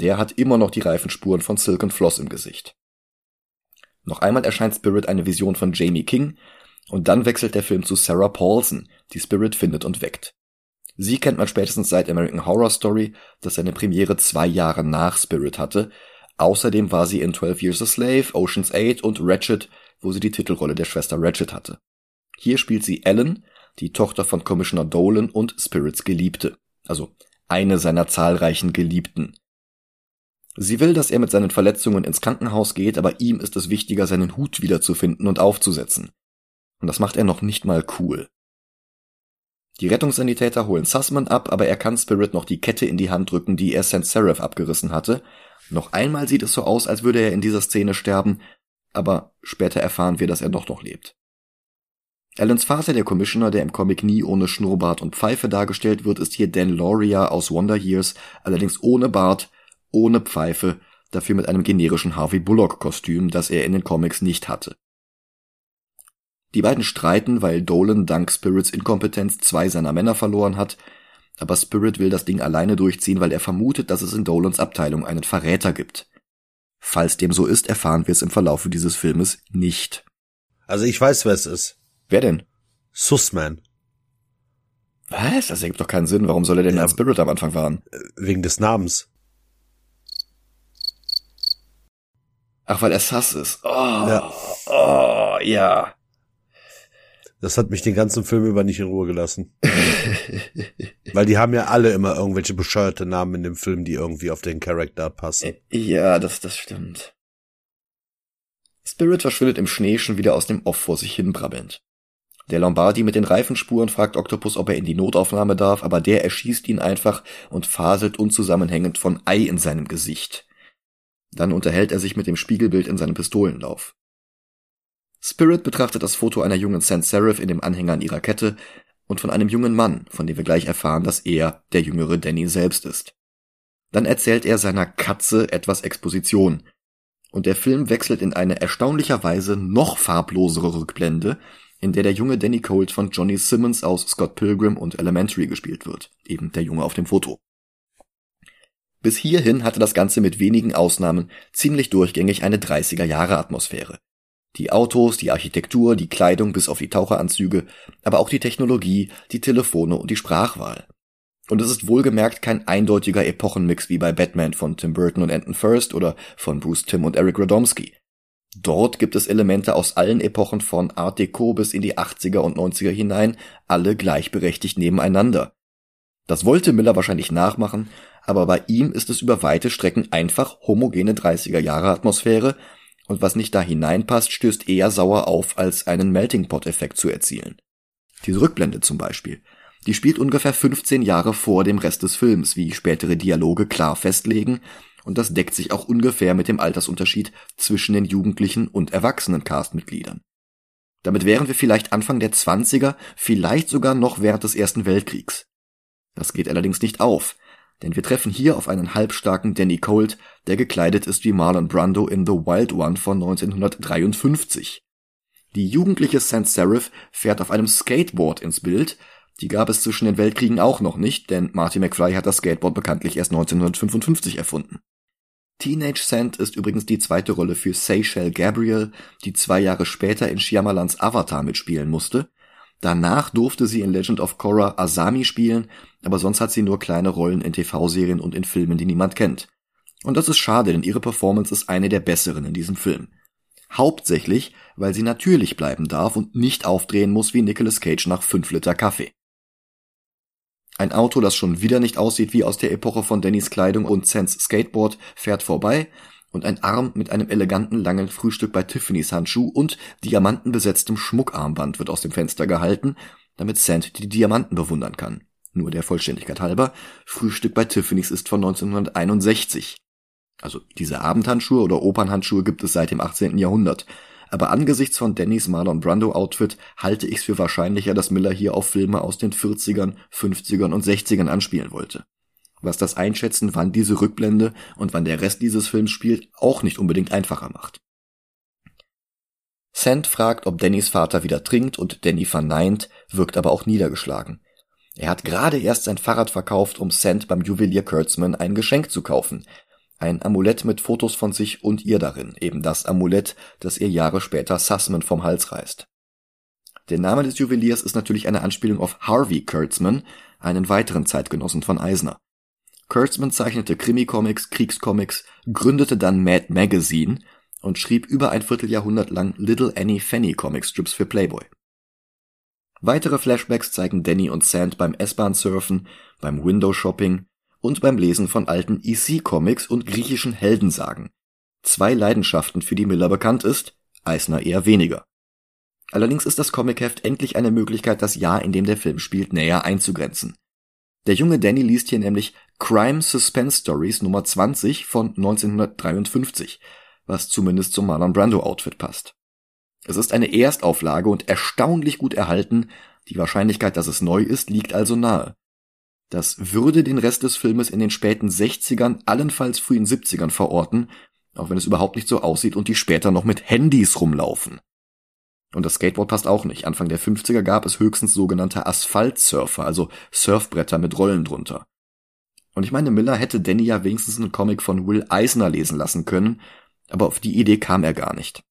Der hat immer noch die Reifenspuren von Silk and Floss im Gesicht. Noch einmal erscheint Spirit eine Vision von Jamie King und dann wechselt der Film zu Sarah Paulson, die Spirit findet und weckt. Sie kennt man spätestens seit American Horror Story, das seine Premiere zwei Jahre nach Spirit hatte. Außerdem war sie in 12 Years a Slave, Ocean's 8 und Ratchet wo sie die Titelrolle der Schwester Ratchet hatte. Hier spielt sie Ellen, die Tochter von Commissioner Dolan und Spirits Geliebte, also eine seiner zahlreichen Geliebten. Sie will, dass er mit seinen Verletzungen ins Krankenhaus geht, aber ihm ist es wichtiger, seinen Hut wiederzufinden und aufzusetzen. Und das macht er noch nicht mal cool. Die Rettungssanitäter holen Sussman ab, aber er kann Spirit noch die Kette in die Hand drücken, die er St. Seraph abgerissen hatte. Noch einmal sieht es so aus, als würde er in dieser Szene sterben, aber später erfahren wir, dass er doch noch lebt. Allens Vater, der Commissioner, der im Comic nie ohne Schnurrbart und Pfeife dargestellt wird, ist hier Dan Lauria aus Wonder Years, allerdings ohne Bart, ohne Pfeife, dafür mit einem generischen Harvey Bullock-Kostüm, das er in den Comics nicht hatte. Die beiden streiten, weil Dolan dank Spirits Inkompetenz zwei seiner Männer verloren hat, aber Spirit will das Ding alleine durchziehen, weil er vermutet, dass es in Dolans Abteilung einen Verräter gibt. Falls dem so ist, erfahren wir es im Verlaufe dieses Filmes nicht. Also ich weiß, wer es ist. Wer denn? Sussman. Was? Das ergibt doch keinen Sinn. Warum soll er denn ja, als Spirit am Anfang fahren? Wegen des Namens. Ach, weil er Sass ist. Oh, ja. oh, ja. Das hat mich den ganzen Film über nicht in Ruhe gelassen. Weil die haben ja alle immer irgendwelche bescheuerte Namen in dem Film, die irgendwie auf den Charakter passen. Ja, das, das stimmt. Spirit verschwindet im Schnee schon wieder aus dem Off vor sich hin brabbelnd. Der Lombardi mit den Reifenspuren fragt Octopus, ob er in die Notaufnahme darf, aber der erschießt ihn einfach und faselt unzusammenhängend von Ei in seinem Gesicht. Dann unterhält er sich mit dem Spiegelbild in seinem Pistolenlauf. Spirit betrachtet das Foto einer jungen Sans Serif in dem Anhänger an ihrer Kette und von einem jungen Mann, von dem wir gleich erfahren, dass er der jüngere Danny selbst ist. Dann erzählt er seiner Katze etwas Exposition. Und der Film wechselt in eine erstaunlicherweise noch farblosere Rückblende, in der der junge Danny Colt von Johnny Simmons aus Scott Pilgrim und Elementary gespielt wird, eben der Junge auf dem Foto. Bis hierhin hatte das Ganze mit wenigen Ausnahmen ziemlich durchgängig eine 30er Jahre Atmosphäre. Die Autos, die Architektur, die Kleidung bis auf die Taucheranzüge, aber auch die Technologie, die Telefone und die Sprachwahl. Und es ist wohlgemerkt kein eindeutiger Epochenmix wie bei Batman von Tim Burton und Anton First oder von Bruce Timm und Eric Radomski. Dort gibt es Elemente aus allen Epochen von Art Deco bis in die 80er und 90er hinein, alle gleichberechtigt nebeneinander. Das wollte Miller wahrscheinlich nachmachen, aber bei ihm ist es über weite Strecken einfach homogene 30er Jahre Atmosphäre, und was nicht da hineinpasst, stößt eher sauer auf, als einen Melting Pot Effekt zu erzielen. Diese Rückblende zum Beispiel. Die spielt ungefähr 15 Jahre vor dem Rest des Films, wie spätere Dialoge klar festlegen, und das deckt sich auch ungefähr mit dem Altersunterschied zwischen den Jugendlichen und erwachsenen Castmitgliedern. Damit wären wir vielleicht Anfang der 20er, vielleicht sogar noch während des Ersten Weltkriegs. Das geht allerdings nicht auf, denn wir treffen hier auf einen halbstarken Danny Colt, der gekleidet ist wie Marlon Brando in The Wild One von 1953. Die jugendliche Sans Serif fährt auf einem Skateboard ins Bild, die gab es zwischen den Weltkriegen auch noch nicht, denn Marty McFly hat das Skateboard bekanntlich erst 1955 erfunden. Teenage Sand ist übrigens die zweite Rolle für Seychelles Gabriel, die zwei Jahre später in Shyamalans Avatar mitspielen musste Danach durfte sie in Legend of Korra Asami spielen, aber sonst hat sie nur kleine Rollen in TV-Serien und in Filmen, die niemand kennt. Und das ist schade, denn ihre Performance ist eine der besseren in diesem Film. Hauptsächlich, weil sie natürlich bleiben darf und nicht aufdrehen muss wie Nicolas Cage nach 5 Liter Kaffee. Ein Auto, das schon wieder nicht aussieht wie aus der Epoche von Dannys Kleidung und Sans Skateboard, fährt vorbei und ein Arm mit einem eleganten langen Frühstück bei Tiffany's Handschuh und diamantenbesetztem Schmuckarmband wird aus dem Fenster gehalten, damit Sand die Diamanten bewundern kann. Nur der Vollständigkeit halber, Frühstück bei Tiffany's ist von 1961. Also diese Abendhandschuhe oder Opernhandschuhe gibt es seit dem 18. Jahrhundert. Aber angesichts von Dannys Marlon Brando Outfit halte ich es für wahrscheinlicher, dass Miller hier auf Filme aus den 40ern, 50ern und 60ern anspielen wollte was das Einschätzen, wann diese Rückblende und wann der Rest dieses Films spielt, auch nicht unbedingt einfacher macht. Sand fragt, ob Dannys Vater wieder trinkt und Danny verneint, wirkt aber auch niedergeschlagen. Er hat gerade erst sein Fahrrad verkauft, um Sand beim Juwelier Kurtzman ein Geschenk zu kaufen. Ein Amulett mit Fotos von sich und ihr darin, eben das Amulett, das ihr Jahre später Sussman vom Hals reißt. Der Name des Juweliers ist natürlich eine Anspielung auf Harvey Kurtzman, einen weiteren Zeitgenossen von Eisner. Kurtzman zeichnete Krimi-Comics, Kriegscomics, gründete dann Mad Magazine und schrieb über ein Vierteljahrhundert lang Little Annie Fanny Comicstrips für Playboy. Weitere Flashbacks zeigen Danny und Sand beim S-Bahn-Surfen, beim Window-Shopping und beim Lesen von alten EC-Comics und griechischen Heldensagen. Zwei Leidenschaften, für die Miller bekannt ist, Eisner eher weniger. Allerdings ist das Comicheft endlich eine Möglichkeit, das Jahr, in dem der Film spielt, näher einzugrenzen. Der junge Danny liest hier nämlich Crime Suspense Stories Nummer 20 von 1953, was zumindest zum Marlon Brando Outfit passt. Es ist eine Erstauflage und erstaunlich gut erhalten, die Wahrscheinlichkeit, dass es neu ist, liegt also nahe. Das würde den Rest des Filmes in den späten 60ern, allenfalls frühen 70ern verorten, auch wenn es überhaupt nicht so aussieht und die später noch mit Handys rumlaufen. Und das Skateboard passt auch nicht. Anfang der 50er gab es höchstens sogenannte Asphaltsurfer, also Surfbretter mit Rollen drunter. Und ich meine, Miller hätte Danny ja wenigstens einen Comic von Will Eisner lesen lassen können, aber auf die Idee kam er gar nicht.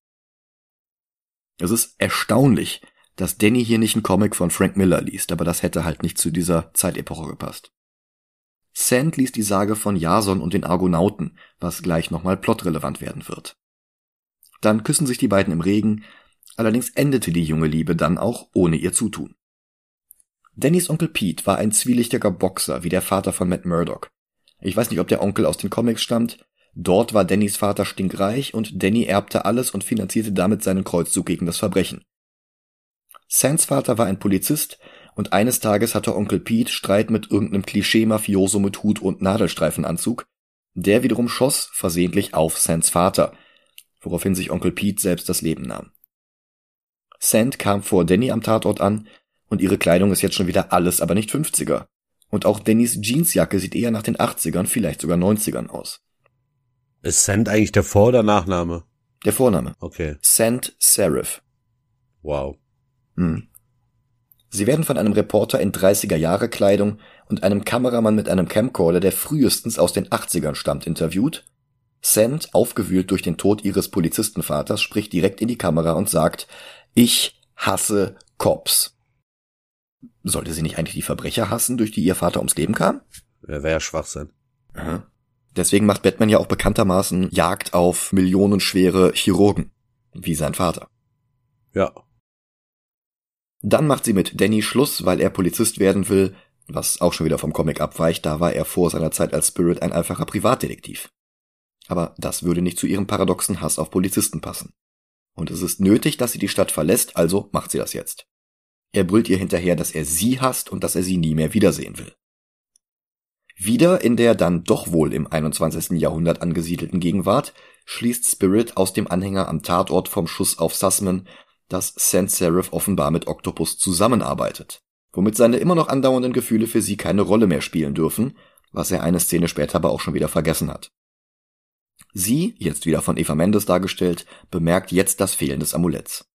Es ist erstaunlich, dass Danny hier nicht einen Comic von Frank Miller liest, aber das hätte halt nicht zu dieser Zeitepoche gepasst. Sand liest die Sage von Jason und den Argonauten, was gleich nochmal plotrelevant werden wird. Dann küssen sich die beiden im Regen, allerdings endete die junge Liebe dann auch ohne ihr Zutun. Dannys Onkel Pete war ein zwielichtiger Boxer wie der Vater von Matt Murdock. Ich weiß nicht, ob der Onkel aus den Comics stammt, Dort war Dannys Vater stinkreich und Danny erbte alles und finanzierte damit seinen Kreuzzug gegen das Verbrechen. Sands Vater war ein Polizist und eines Tages hatte Onkel Pete Streit mit irgendeinem Klischee-Mafioso mit Hut und Nadelstreifenanzug. Der wiederum schoss versehentlich auf Sands Vater, woraufhin sich Onkel Pete selbst das Leben nahm. Sand kam vor Danny am Tatort an und ihre Kleidung ist jetzt schon wieder alles, aber nicht 50er. Und auch Dannys Jeansjacke sieht eher nach den 80ern, vielleicht sogar 90ern aus. Ist Sand eigentlich der Vor- oder Nachname? Der Vorname. Okay. Sand Serif. Wow. Hm. Sie werden von einem Reporter in 30er-Jahre-Kleidung und einem Kameramann mit einem Camcorder, der frühestens aus den 80ern stammt, interviewt. Sand, aufgewühlt durch den Tod ihres Polizistenvaters, spricht direkt in die Kamera und sagt, ich hasse Cops. Sollte sie nicht eigentlich die Verbrecher hassen, durch die ihr Vater ums Leben kam? Wäre ja Schwachsinn. Aha. Deswegen macht Batman ja auch bekanntermaßen Jagd auf millionenschwere Chirurgen, wie sein Vater. Ja. Dann macht sie mit Danny Schluss, weil er Polizist werden will, was auch schon wieder vom Comic abweicht, da war er vor seiner Zeit als Spirit ein einfacher Privatdetektiv. Aber das würde nicht zu ihrem paradoxen Hass auf Polizisten passen. Und es ist nötig, dass sie die Stadt verlässt, also macht sie das jetzt. Er brüllt ihr hinterher, dass er sie hasst und dass er sie nie mehr wiedersehen will. Wieder in der dann doch wohl im 21. Jahrhundert angesiedelten Gegenwart schließt Spirit aus dem Anhänger am Tatort vom Schuss auf Sussman, dass Sans Serif offenbar mit Octopus zusammenarbeitet, womit seine immer noch andauernden Gefühle für sie keine Rolle mehr spielen dürfen, was er eine Szene später aber auch schon wieder vergessen hat. Sie, jetzt wieder von Eva Mendes dargestellt, bemerkt jetzt das Fehlen des Amuletts.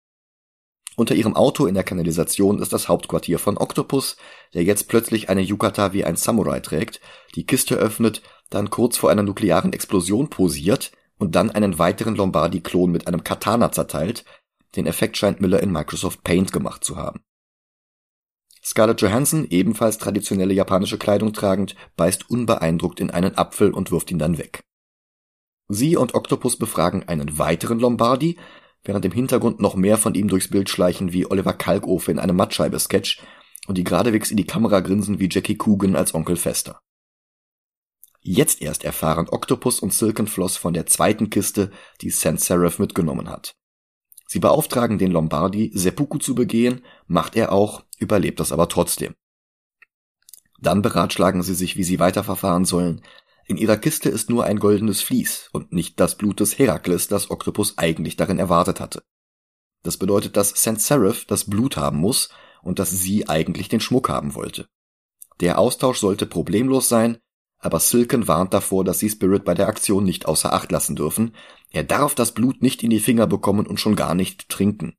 Unter ihrem Auto in der Kanalisation ist das Hauptquartier von Octopus, der jetzt plötzlich eine Yukata wie ein Samurai trägt, die Kiste öffnet, dann kurz vor einer nuklearen Explosion posiert und dann einen weiteren Lombardi-Klon mit einem Katana zerteilt. Den Effekt scheint Miller in Microsoft Paint gemacht zu haben. Scarlett Johansson, ebenfalls traditionelle japanische Kleidung tragend, beißt unbeeindruckt in einen Apfel und wirft ihn dann weg. Sie und Octopus befragen einen weiteren Lombardi, während im Hintergrund noch mehr von ihm durchs Bild schleichen wie Oliver Kalkofe in einem Mattscheibe-Sketch und die geradewegs in die Kamera grinsen wie Jackie Coogan als Onkel Fester. Jetzt erst erfahren Octopus und Silkenfloss von der zweiten Kiste, die Sans Serif mitgenommen hat. Sie beauftragen den Lombardi, Seppuku zu begehen, macht er auch, überlebt das aber trotzdem. Dann beratschlagen sie sich, wie sie weiterverfahren sollen, in ihrer Kiste ist nur ein goldenes Vlies und nicht das Blut des Herakles, das Octopus eigentlich darin erwartet hatte. Das bedeutet, dass Sans Serif das Blut haben muss und dass sie eigentlich den Schmuck haben wollte. Der Austausch sollte problemlos sein, aber Silken warnt davor, dass sie Spirit bei der Aktion nicht außer Acht lassen dürfen. Er darf das Blut nicht in die Finger bekommen und schon gar nicht trinken.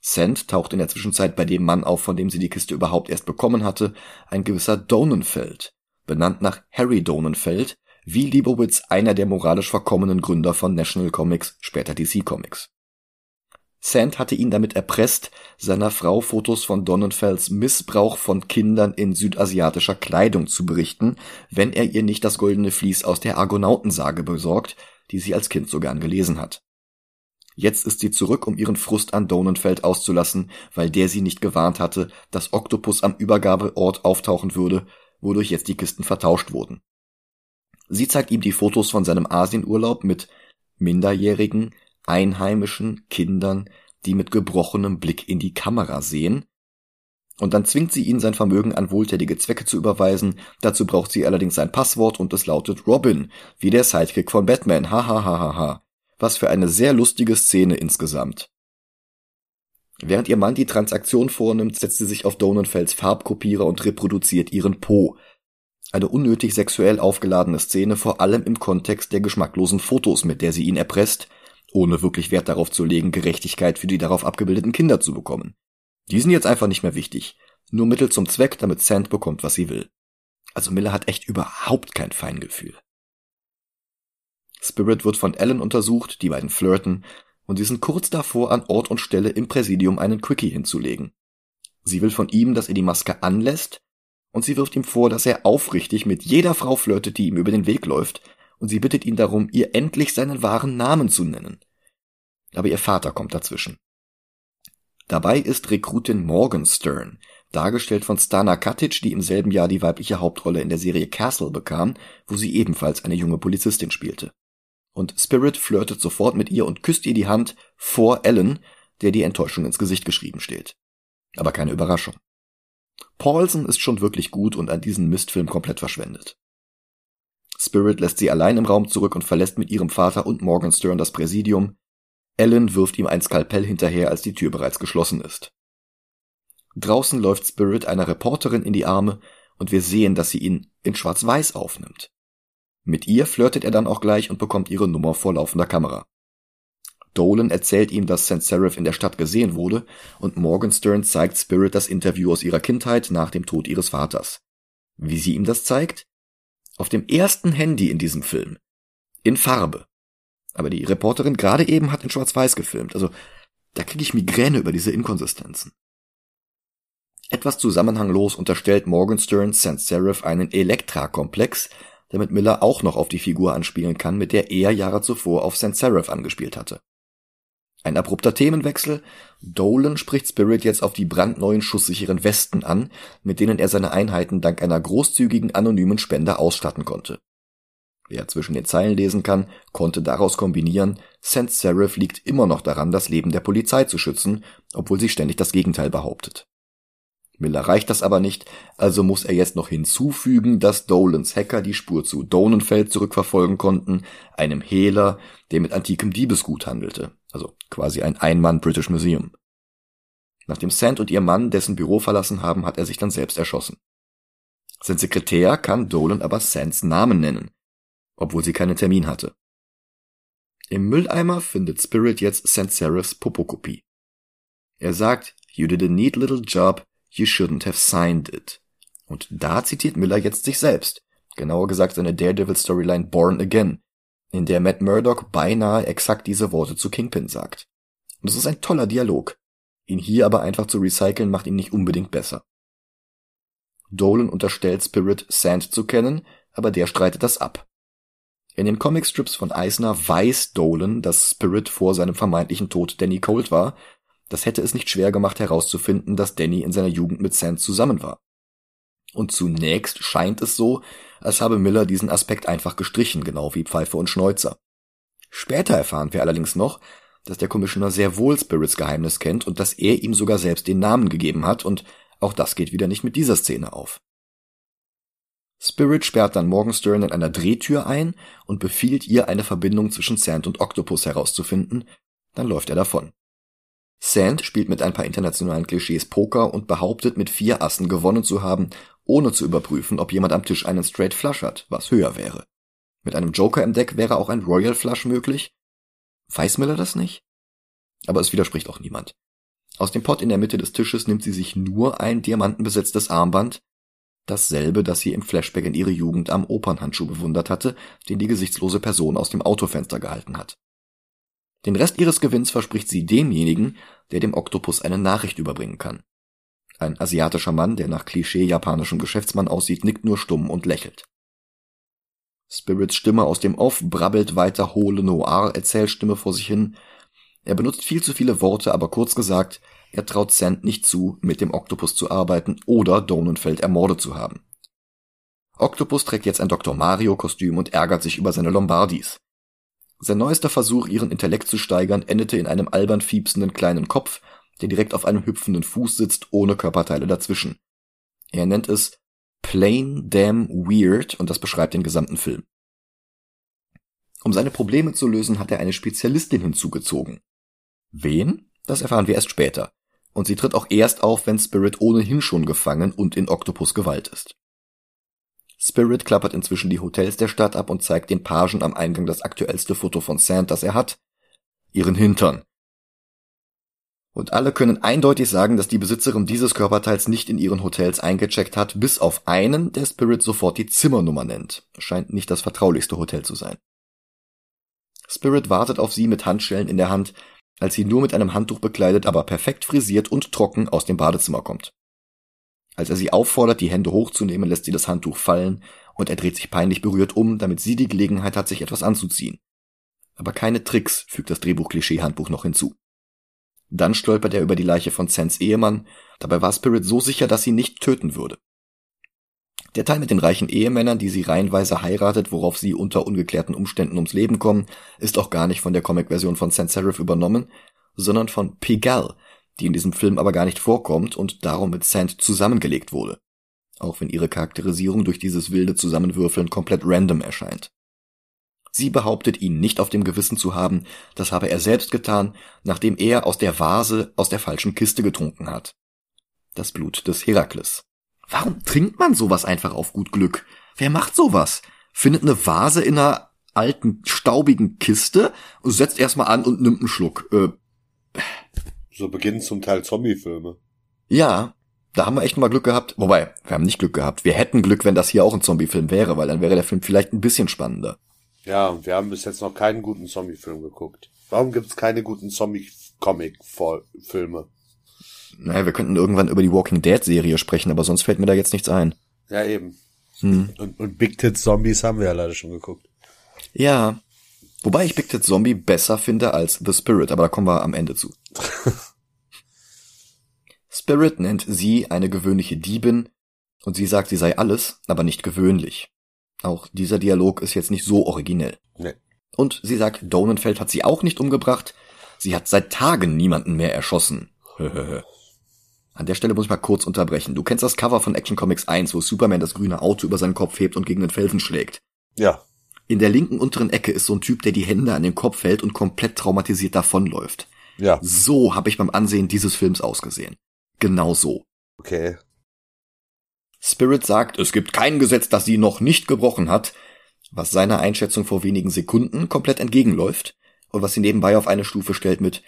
Sand taucht in der Zwischenzeit bei dem Mann auf, von dem sie die Kiste überhaupt erst bekommen hatte, ein gewisser Donenfeld, benannt nach Harry Donenfeld, wie Leibowitz einer der moralisch verkommenen Gründer von National Comics, später DC Comics. Sand hatte ihn damit erpresst, seiner Frau Fotos von Donenfelds Missbrauch von Kindern in südasiatischer Kleidung zu berichten, wenn er ihr nicht das goldene Vlies aus der Argonautensage besorgt, die sie als Kind so gern gelesen hat. Jetzt ist sie zurück, um ihren Frust an Donenfeld auszulassen, weil der sie nicht gewarnt hatte, dass Oktopus am Übergabeort auftauchen würde, wodurch jetzt die Kisten vertauscht wurden. Sie zeigt ihm die Fotos von seinem Asienurlaub mit Minderjährigen, einheimischen Kindern, die mit gebrochenem Blick in die Kamera sehen, und dann zwingt sie ihn, sein Vermögen an wohltätige Zwecke zu überweisen. Dazu braucht sie allerdings sein Passwort und es lautet Robin, wie der Sidekick von Batman. Hahaha. Was für eine sehr lustige Szene insgesamt. Während ihr Mann die Transaktion vornimmt, setzt sie sich auf Donenfelds Farbkopierer und reproduziert ihren Po. Eine unnötig sexuell aufgeladene Szene, vor allem im Kontext der geschmacklosen Fotos, mit der sie ihn erpresst – ohne wirklich Wert darauf zu legen, Gerechtigkeit für die darauf abgebildeten Kinder zu bekommen. Die sind jetzt einfach nicht mehr wichtig. Nur Mittel zum Zweck, damit Sand bekommt, was sie will. Also Miller hat echt überhaupt kein Feingefühl. Spirit wird von Ellen untersucht, die beiden flirten, und sie sind kurz davor, an Ort und Stelle im Präsidium einen Quickie hinzulegen. Sie will von ihm, dass er die Maske anlässt, und sie wirft ihm vor, dass er aufrichtig mit jeder Frau flirtet, die ihm über den Weg läuft, und sie bittet ihn darum, ihr endlich seinen wahren Namen zu nennen. Aber ihr Vater kommt dazwischen. Dabei ist Rekrutin Morgan Stern, dargestellt von Stana Katic, die im selben Jahr die weibliche Hauptrolle in der Serie Castle bekam, wo sie ebenfalls eine junge Polizistin spielte. Und Spirit flirtet sofort mit ihr und küsst ihr die Hand vor Ellen, der die Enttäuschung ins Gesicht geschrieben steht. Aber keine Überraschung. Paulson ist schon wirklich gut und an diesen Mistfilm komplett verschwendet. Spirit lässt sie allein im Raum zurück und verlässt mit ihrem Vater und Morgan Stern das Präsidium. Ellen wirft ihm ein Skalpell hinterher, als die Tür bereits geschlossen ist. Draußen läuft Spirit einer Reporterin in die Arme und wir sehen, dass sie ihn in Schwarz-Weiß aufnimmt. Mit ihr flirtet er dann auch gleich und bekommt ihre Nummer vor laufender Kamera. Dolan erzählt ihm, dass St. Seraph in der Stadt gesehen wurde und Morgenstern zeigt Spirit das Interview aus ihrer Kindheit nach dem Tod ihres Vaters. Wie sie ihm das zeigt? Auf dem ersten Handy in diesem Film. In Farbe. Aber die Reporterin gerade eben hat in Schwarz-Weiß gefilmt. Also, da kriege ich Migräne über diese Inkonsistenzen. Etwas zusammenhanglos unterstellt Morgenstern St. Seraph einen Elektra-Komplex, damit Miller auch noch auf die Figur anspielen kann, mit der er Jahre zuvor auf St. Seraph angespielt hatte. Ein abrupter Themenwechsel. Dolan spricht Spirit jetzt auf die brandneuen schusssicheren Westen an, mit denen er seine Einheiten dank einer großzügigen anonymen Spende ausstatten konnte. Wer zwischen den Zeilen lesen kann, konnte daraus kombinieren, St. Seraph liegt immer noch daran, das Leben der Polizei zu schützen, obwohl sie ständig das Gegenteil behauptet. Miller reicht das aber nicht, also muss er jetzt noch hinzufügen, dass Dolans Hacker die Spur zu Donenfeld zurückverfolgen konnten, einem Hehler, der mit antikem Diebesgut handelte also quasi ein Einmann British Museum. Nachdem Sand und ihr Mann dessen Büro verlassen haben, hat er sich dann selbst erschossen. Sein Sekretär kann Dolan aber Sands Namen nennen, obwohl sie keinen Termin hatte. Im Mülleimer findet Spirit jetzt Sans Serifs Popokopie. Er sagt, You did a neat little job, you shouldn't have signed it. Und da zitiert Miller jetzt sich selbst, genauer gesagt seine Daredevil-Storyline Born Again, in der Matt Murdock beinahe exakt diese Worte zu Kingpin sagt. Und es ist ein toller Dialog. Ihn hier aber einfach zu recyceln macht ihn nicht unbedingt besser. Dolan unterstellt Spirit Sand zu kennen, aber der streitet das ab. In den Comicstrips von Eisner weiß Dolan, dass Spirit vor seinem vermeintlichen Tod Danny Cold war. Das hätte es nicht schwer gemacht herauszufinden, dass Danny in seiner Jugend mit Sand zusammen war. Und zunächst scheint es so, als habe Miller diesen Aspekt einfach gestrichen, genau wie Pfeife und Schneuzer. Später erfahren wir allerdings noch, dass der Commissioner sehr wohl Spirits Geheimnis kennt und dass er ihm sogar selbst den Namen gegeben hat und auch das geht wieder nicht mit dieser Szene auf. Spirit sperrt dann Morgenstern in einer Drehtür ein und befiehlt ihr, eine Verbindung zwischen Sand und Octopus herauszufinden, dann läuft er davon. Sand spielt mit ein paar internationalen Klischees Poker und behauptet, mit vier Assen gewonnen zu haben ohne zu überprüfen, ob jemand am Tisch einen Straight Flush hat, was höher wäre. Mit einem Joker im Deck wäre auch ein Royal Flush möglich. Weiß Miller das nicht? Aber es widerspricht auch niemand. Aus dem Pot in der Mitte des Tisches nimmt sie sich nur ein diamantenbesetztes Armband, dasselbe, das sie im Flashback in ihrer Jugend am Opernhandschuh bewundert hatte, den die gesichtslose Person aus dem Autofenster gehalten hat. Den Rest ihres Gewinns verspricht sie demjenigen, der dem Oktopus eine Nachricht überbringen kann. Ein asiatischer Mann, der nach Klischee japanischem Geschäftsmann aussieht, nickt nur stumm und lächelt. Spirits Stimme aus dem Off brabbelt weiter hohle Noir-Erzählstimme vor sich hin. Er benutzt viel zu viele Worte, aber kurz gesagt, er traut Sand nicht zu, mit dem Oktopus zu arbeiten oder Donenfeld ermordet zu haben. Octopus trägt jetzt ein Dr. Mario-Kostüm und ärgert sich über seine Lombardis. Sein neuester Versuch, ihren Intellekt zu steigern, endete in einem albern fiepsenden kleinen Kopf, der direkt auf einem hüpfenden Fuß sitzt, ohne Körperteile dazwischen. Er nennt es Plain Damn Weird und das beschreibt den gesamten Film. Um seine Probleme zu lösen, hat er eine Spezialistin hinzugezogen. Wen? Das erfahren wir erst später. Und sie tritt auch erst auf, wenn Spirit ohnehin schon gefangen und in Octopus Gewalt ist. Spirit klappert inzwischen die Hotels der Stadt ab und zeigt den Pagen am Eingang das aktuellste Foto von Sand, das er hat. Ihren Hintern. Und alle können eindeutig sagen, dass die Besitzerin dieses Körperteils nicht in ihren Hotels eingecheckt hat, bis auf einen, der Spirit sofort die Zimmernummer nennt. Scheint nicht das vertraulichste Hotel zu sein. Spirit wartet auf sie mit Handschellen in der Hand, als sie nur mit einem Handtuch bekleidet, aber perfekt frisiert und trocken aus dem Badezimmer kommt. Als er sie auffordert, die Hände hochzunehmen, lässt sie das Handtuch fallen und er dreht sich peinlich berührt um, damit sie die Gelegenheit hat, sich etwas anzuziehen. Aber keine Tricks, fügt das Drehbuch-Klischee-Handbuch noch hinzu. Dann stolpert er über die Leiche von Sans Ehemann. Dabei war Spirit so sicher, dass sie nicht töten würde. Der Teil mit den reichen Ehemännern, die sie reihenweise heiratet, worauf sie unter ungeklärten Umständen ums Leben kommen, ist auch gar nicht von der Comic-Version von Sans Serif übernommen, sondern von Pigalle, die in diesem Film aber gar nicht vorkommt und darum mit Sand zusammengelegt wurde. Auch wenn ihre Charakterisierung durch dieses wilde Zusammenwürfeln komplett random erscheint. Sie behauptet, ihn nicht auf dem Gewissen zu haben, das habe er selbst getan, nachdem er aus der Vase aus der falschen Kiste getrunken hat. Das Blut des Herakles. Warum trinkt man sowas einfach auf gut Glück? Wer macht sowas? Findet eine Vase in einer alten, staubigen Kiste setzt erstmal an und nimmt einen Schluck. Äh, so beginnen zum Teil Zombie-Filme. Ja, da haben wir echt mal Glück gehabt. Wobei, wir haben nicht Glück gehabt. Wir hätten Glück, wenn das hier auch ein Zombie-Film wäre, weil dann wäre der Film vielleicht ein bisschen spannender. Ja, und wir haben bis jetzt noch keinen guten Zombie-Film geguckt. Warum gibt's keine guten Zombie-Comic-Filme? Naja, wir könnten irgendwann über die Walking Dead-Serie sprechen, aber sonst fällt mir da jetzt nichts ein. Ja, eben. Hm. Und, und Big Tit Zombies haben wir ja leider schon geguckt. Ja. Wobei ich Big Tit Zombie besser finde als The Spirit, aber da kommen wir am Ende zu. Spirit nennt sie eine gewöhnliche Diebin und sie sagt, sie sei alles, aber nicht gewöhnlich. Auch dieser Dialog ist jetzt nicht so originell. Nee. Und sie sagt, Donenfeld hat sie auch nicht umgebracht. Sie hat seit Tagen niemanden mehr erschossen. An der Stelle muss ich mal kurz unterbrechen. Du kennst das Cover von Action Comics 1, wo Superman das grüne Auto über seinen Kopf hebt und gegen den Felsen schlägt. Ja. In der linken unteren Ecke ist so ein Typ, der die Hände an den Kopf hält und komplett traumatisiert davonläuft. Ja. So habe ich beim Ansehen dieses Films ausgesehen. Genau so. Okay. Spirit sagt, es gibt kein Gesetz, das sie noch nicht gebrochen hat, was seiner Einschätzung vor wenigen Sekunden komplett entgegenläuft und was sie nebenbei auf eine Stufe stellt mit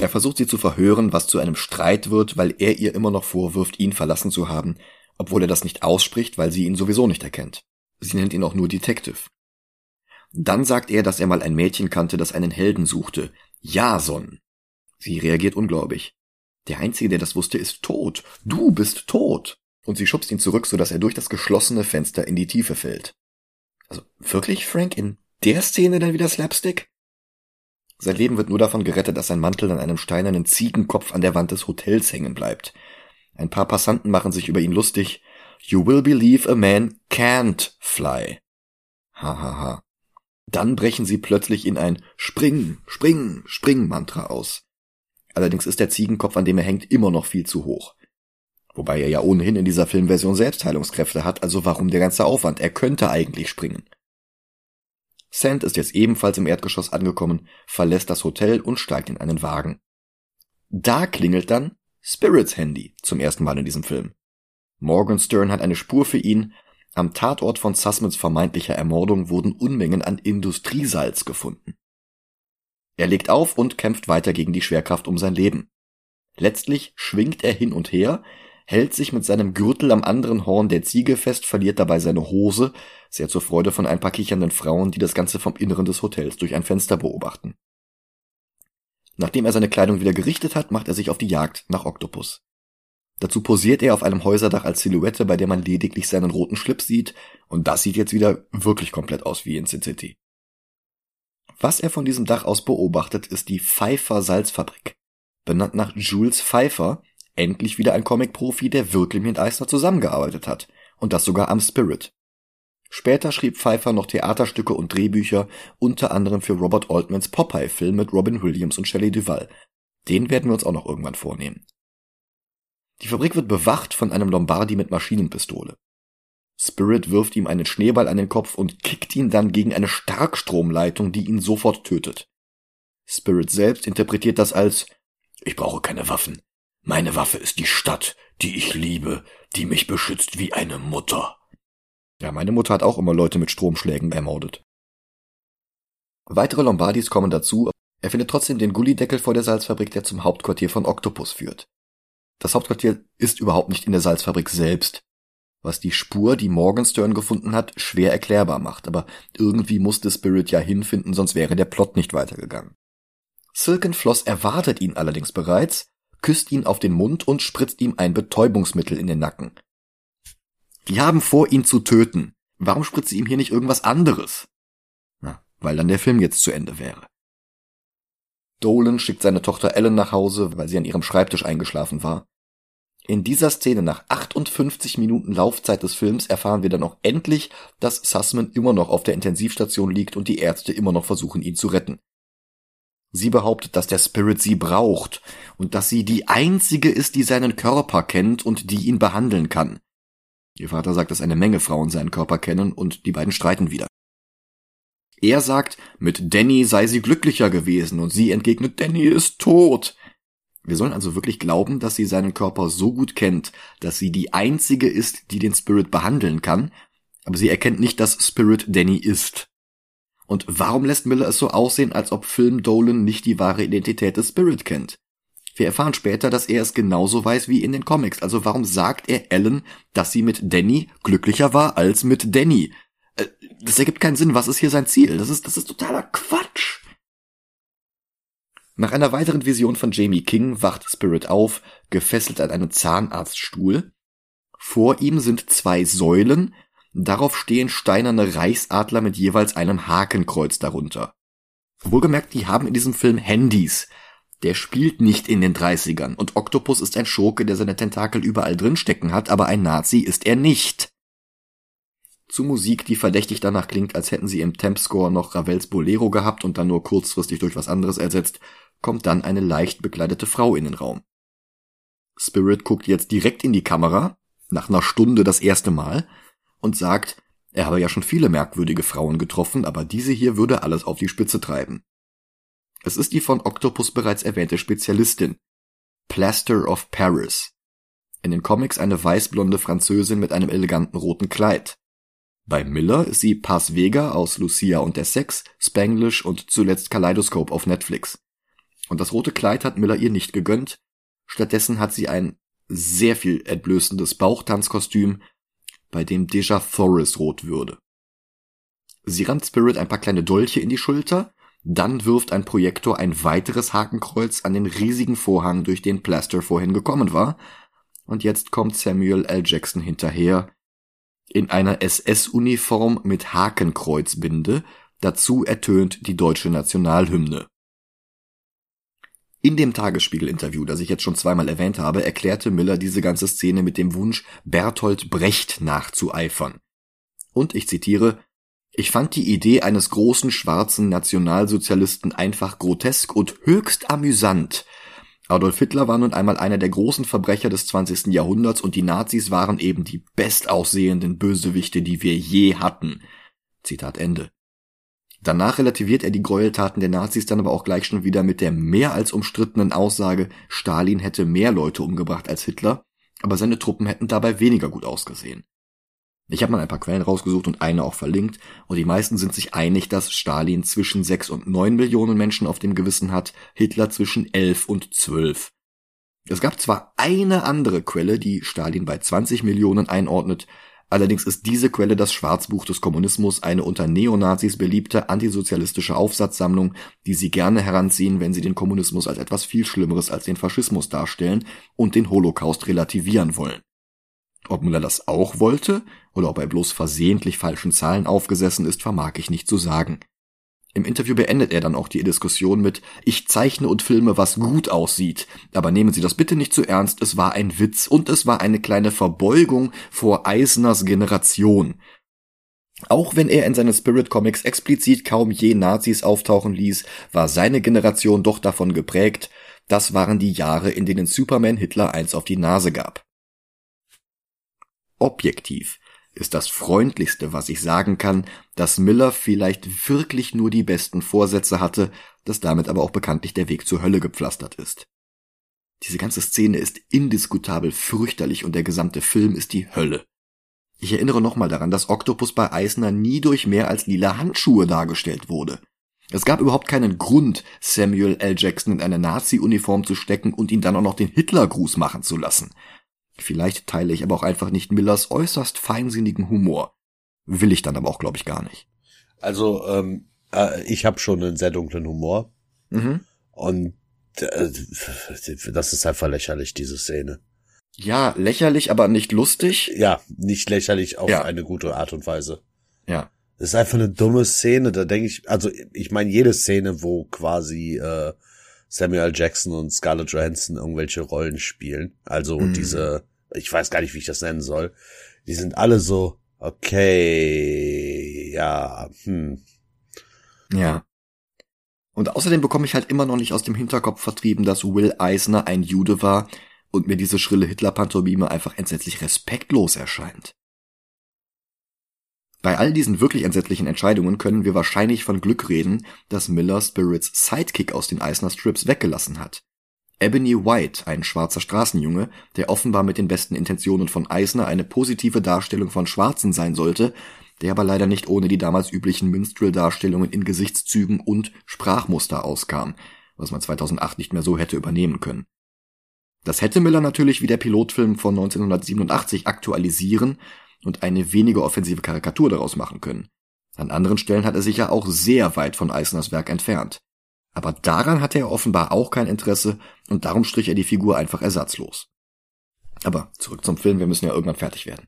Er versucht sie zu verhören, was zu einem Streit wird, weil er ihr immer noch vorwirft, ihn verlassen zu haben, obwohl er das nicht ausspricht, weil sie ihn sowieso nicht erkennt. Sie nennt ihn auch nur Detective. Dann sagt er, dass er mal ein Mädchen kannte, das einen Helden suchte. Jason. Sie reagiert ungläubig. Der Einzige, der das wusste, ist tot. Du bist tot und sie schubst ihn zurück, sodass er durch das geschlossene Fenster in die Tiefe fällt. Also wirklich, Frank, in der Szene dann wieder Slapstick? Sein Leben wird nur davon gerettet, dass sein Mantel an einem steinernen Ziegenkopf an der Wand des Hotels hängen bleibt. Ein paar Passanten machen sich über ihn lustig. You will believe a man can't fly. Hahaha. Ha, ha. Dann brechen sie plötzlich in ein Spring, Spring, Spring Mantra aus. Allerdings ist der Ziegenkopf, an dem er hängt, immer noch viel zu hoch. Wobei er ja ohnehin in dieser Filmversion Selbstheilungskräfte hat, also warum der ganze Aufwand? Er könnte eigentlich springen. Sand ist jetzt ebenfalls im Erdgeschoss angekommen, verlässt das Hotel und steigt in einen Wagen. Da klingelt dann Spirits Handy zum ersten Mal in diesem Film. Morgenstern hat eine Spur für ihn. Am Tatort von Sussmans vermeintlicher Ermordung wurden Unmengen an Industriesalz gefunden. Er legt auf und kämpft weiter gegen die Schwerkraft um sein Leben. Letztlich schwingt er hin und her, hält sich mit seinem Gürtel am anderen Horn der Ziege fest, verliert dabei seine Hose, sehr zur Freude von ein paar kichernden Frauen, die das Ganze vom Inneren des Hotels durch ein Fenster beobachten. Nachdem er seine Kleidung wieder gerichtet hat, macht er sich auf die Jagd nach Oktopus. Dazu posiert er auf einem Häuserdach als Silhouette, bei der man lediglich seinen roten Schlips sieht, und das sieht jetzt wieder wirklich komplett aus wie in Sin City. Was er von diesem Dach aus beobachtet, ist die Pfeiffer Salzfabrik. Benannt nach Jules Pfeiffer, endlich wieder ein Comic-Profi, der wirklich mit Eisner zusammengearbeitet hat. Und das sogar am Spirit. Später schrieb Pfeiffer noch Theaterstücke und Drehbücher, unter anderem für Robert Altmans Popeye-Film mit Robin Williams und Shelley Duvall. Den werden wir uns auch noch irgendwann vornehmen. Die Fabrik wird bewacht von einem Lombardi mit Maschinenpistole. Spirit wirft ihm einen Schneeball an den Kopf und kickt ihn dann gegen eine Starkstromleitung, die ihn sofort tötet. Spirit selbst interpretiert das als Ich brauche keine Waffen. Meine Waffe ist die Stadt, die ich liebe, die mich beschützt wie eine Mutter. Ja, meine Mutter hat auch immer Leute mit Stromschlägen ermordet. Weitere Lombardis kommen dazu. Er findet trotzdem den Gullideckel vor der Salzfabrik, der zum Hauptquartier von Octopus führt. Das Hauptquartier ist überhaupt nicht in der Salzfabrik selbst, was die Spur, die Morgenstern gefunden hat, schwer erklärbar macht, aber irgendwie musste Spirit ja hinfinden, sonst wäre der Plot nicht weitergegangen. Silkenfloss erwartet ihn allerdings bereits, küsst ihn auf den Mund und spritzt ihm ein Betäubungsmittel in den Nacken. Die haben vor, ihn zu töten. Warum spritzt sie ihm hier nicht irgendwas anderes? Na, weil dann der Film jetzt zu Ende wäre. Dolan schickt seine Tochter Ellen nach Hause, weil sie an ihrem Schreibtisch eingeschlafen war. In dieser Szene nach 58 Minuten Laufzeit des Films erfahren wir dann auch endlich, dass Sussman immer noch auf der Intensivstation liegt und die Ärzte immer noch versuchen, ihn zu retten. Sie behauptet, dass der Spirit sie braucht und dass sie die einzige ist, die seinen Körper kennt und die ihn behandeln kann. Ihr Vater sagt, dass eine Menge Frauen seinen Körper kennen und die beiden streiten wieder. Er sagt, mit Danny sei sie glücklicher gewesen und sie entgegnet, Danny ist tot. Wir sollen also wirklich glauben, dass sie seinen Körper so gut kennt, dass sie die einzige ist, die den Spirit behandeln kann, aber sie erkennt nicht, dass Spirit Danny ist. Und warum lässt Miller es so aussehen, als ob Film Dolan nicht die wahre Identität des Spirit kennt? Wir erfahren später, dass er es genauso weiß wie in den Comics. Also warum sagt er Ellen, dass sie mit Danny glücklicher war als mit Danny? Das ergibt keinen Sinn. Was ist hier sein Ziel? Das ist, das ist totaler Quatsch. Nach einer weiteren Vision von Jamie King wacht Spirit auf, gefesselt an einen Zahnarztstuhl. Vor ihm sind zwei Säulen, darauf stehen steinerne Reichsadler mit jeweils einem Hakenkreuz darunter. Wohlgemerkt, die haben in diesem Film Handys. Der spielt nicht in den 30ern und Octopus ist ein Schurke, der seine Tentakel überall drin stecken hat, aber ein Nazi ist er nicht. Zu Musik, die verdächtig danach klingt, als hätten sie im Tempscore noch Ravels Bolero gehabt und dann nur kurzfristig durch was anderes ersetzt, kommt dann eine leicht bekleidete Frau in den Raum. Spirit guckt jetzt direkt in die Kamera, nach einer Stunde das erste Mal, und sagt, er habe ja schon viele merkwürdige Frauen getroffen, aber diese hier würde alles auf die Spitze treiben. Es ist die von Octopus bereits erwähnte Spezialistin. Plaster of Paris. In den Comics eine weißblonde Französin mit einem eleganten roten Kleid. Bei Miller ist sie Paz Vega aus Lucia und der Sex, Spanglish und zuletzt Kaleidoscope auf Netflix. Und das rote Kleid hat Miller ihr nicht gegönnt. Stattdessen hat sie ein sehr viel entblößendes Bauchtanzkostüm, bei dem Deja Thoris rot würde. Sie rammt Spirit ein paar kleine Dolche in die Schulter, dann wirft ein Projektor ein weiteres Hakenkreuz an den riesigen Vorhang, durch den Plaster vorhin gekommen war. Und jetzt kommt Samuel L. Jackson hinterher in einer SS-Uniform mit Hakenkreuzbinde. Dazu ertönt die deutsche Nationalhymne. In dem Tagesspiegel-Interview, das ich jetzt schon zweimal erwähnt habe, erklärte Miller diese ganze Szene mit dem Wunsch, Bertolt Brecht nachzueifern. Und ich zitiere, ich fand die Idee eines großen schwarzen Nationalsozialisten einfach grotesk und höchst amüsant. Adolf Hitler war nun einmal einer der großen Verbrecher des 20. Jahrhunderts und die Nazis waren eben die bestaussehenden Bösewichte, die wir je hatten. Zitat Ende. Danach relativiert er die Gräueltaten der Nazis dann aber auch gleich schon wieder mit der mehr als umstrittenen Aussage, Stalin hätte mehr Leute umgebracht als Hitler aber seine Truppen hätten dabei weniger gut ausgesehen. Ich habe mal ein paar Quellen rausgesucht und eine auch verlinkt, und die meisten sind sich einig, dass Stalin zwischen 6 und 9 Millionen Menschen auf dem Gewissen hat, Hitler zwischen 11 und 12. Es gab zwar eine andere Quelle, die Stalin bei 20 Millionen einordnet, allerdings ist diese Quelle das Schwarzbuch des Kommunismus, eine unter Neonazis beliebte antisozialistische Aufsatzsammlung, die sie gerne heranziehen, wenn sie den Kommunismus als etwas viel Schlimmeres als den Faschismus darstellen und den Holocaust relativieren wollen. Ob Müller das auch wollte oder ob er bloß versehentlich falschen Zahlen aufgesessen ist, vermag ich nicht zu sagen. Im Interview beendet er dann auch die Diskussion mit Ich zeichne und filme, was gut aussieht, aber nehmen Sie das bitte nicht zu ernst, es war ein Witz und es war eine kleine Verbeugung vor Eisners Generation. Auch wenn er in seinen Spirit Comics explizit kaum je Nazis auftauchen ließ, war seine Generation doch davon geprägt, das waren die Jahre, in denen Superman Hitler eins auf die Nase gab. Objektiv ist das freundlichste, was ich sagen kann, dass Miller vielleicht wirklich nur die besten Vorsätze hatte, dass damit aber auch bekanntlich der Weg zur Hölle gepflastert ist. Diese ganze Szene ist indiskutabel fürchterlich und der gesamte Film ist die Hölle. Ich erinnere nochmal daran, dass Octopus bei Eisner nie durch mehr als lila Handschuhe dargestellt wurde. Es gab überhaupt keinen Grund, Samuel L. Jackson in eine Nazi-Uniform zu stecken und ihn dann auch noch den Hitlergruß machen zu lassen. Vielleicht teile ich aber auch einfach nicht Millers äußerst feinsinnigen Humor. Will ich dann aber auch, glaube ich, gar nicht. Also, ähm, äh, ich habe schon einen sehr dunklen Humor. Mhm. Und äh, das ist einfach lächerlich, diese Szene. Ja, lächerlich, aber nicht lustig. Ja, nicht lächerlich auf ja. eine gute Art und Weise. Ja. Das ist einfach eine dumme Szene, da denke ich, also ich meine jede Szene, wo quasi äh, Samuel Jackson und Scarlett Johansson irgendwelche Rollen spielen. Also mhm. diese, ich weiß gar nicht, wie ich das nennen soll. Die sind alle so, okay, ja, hm. Ja. Und außerdem bekomme ich halt immer noch nicht aus dem Hinterkopf vertrieben, dass Will Eisner ein Jude war und mir diese schrille Hitler-Pantomime einfach entsetzlich respektlos erscheint. Bei all diesen wirklich entsetzlichen Entscheidungen können wir wahrscheinlich von Glück reden, dass Miller Spirits Sidekick aus den Eisner Strips weggelassen hat. Ebony White, ein schwarzer Straßenjunge, der offenbar mit den besten Intentionen von Eisner eine positive Darstellung von Schwarzen sein sollte, der aber leider nicht ohne die damals üblichen Minstrel-Darstellungen in Gesichtszügen und Sprachmuster auskam, was man 2008 nicht mehr so hätte übernehmen können. Das hätte Miller natürlich wie der Pilotfilm von 1987 aktualisieren und eine weniger offensive Karikatur daraus machen können. An anderen Stellen hat er sich ja auch sehr weit von Eisners Werk entfernt. Aber daran hatte er offenbar auch kein Interesse und darum strich er die Figur einfach ersatzlos. Aber zurück zum Film, wir müssen ja irgendwann fertig werden.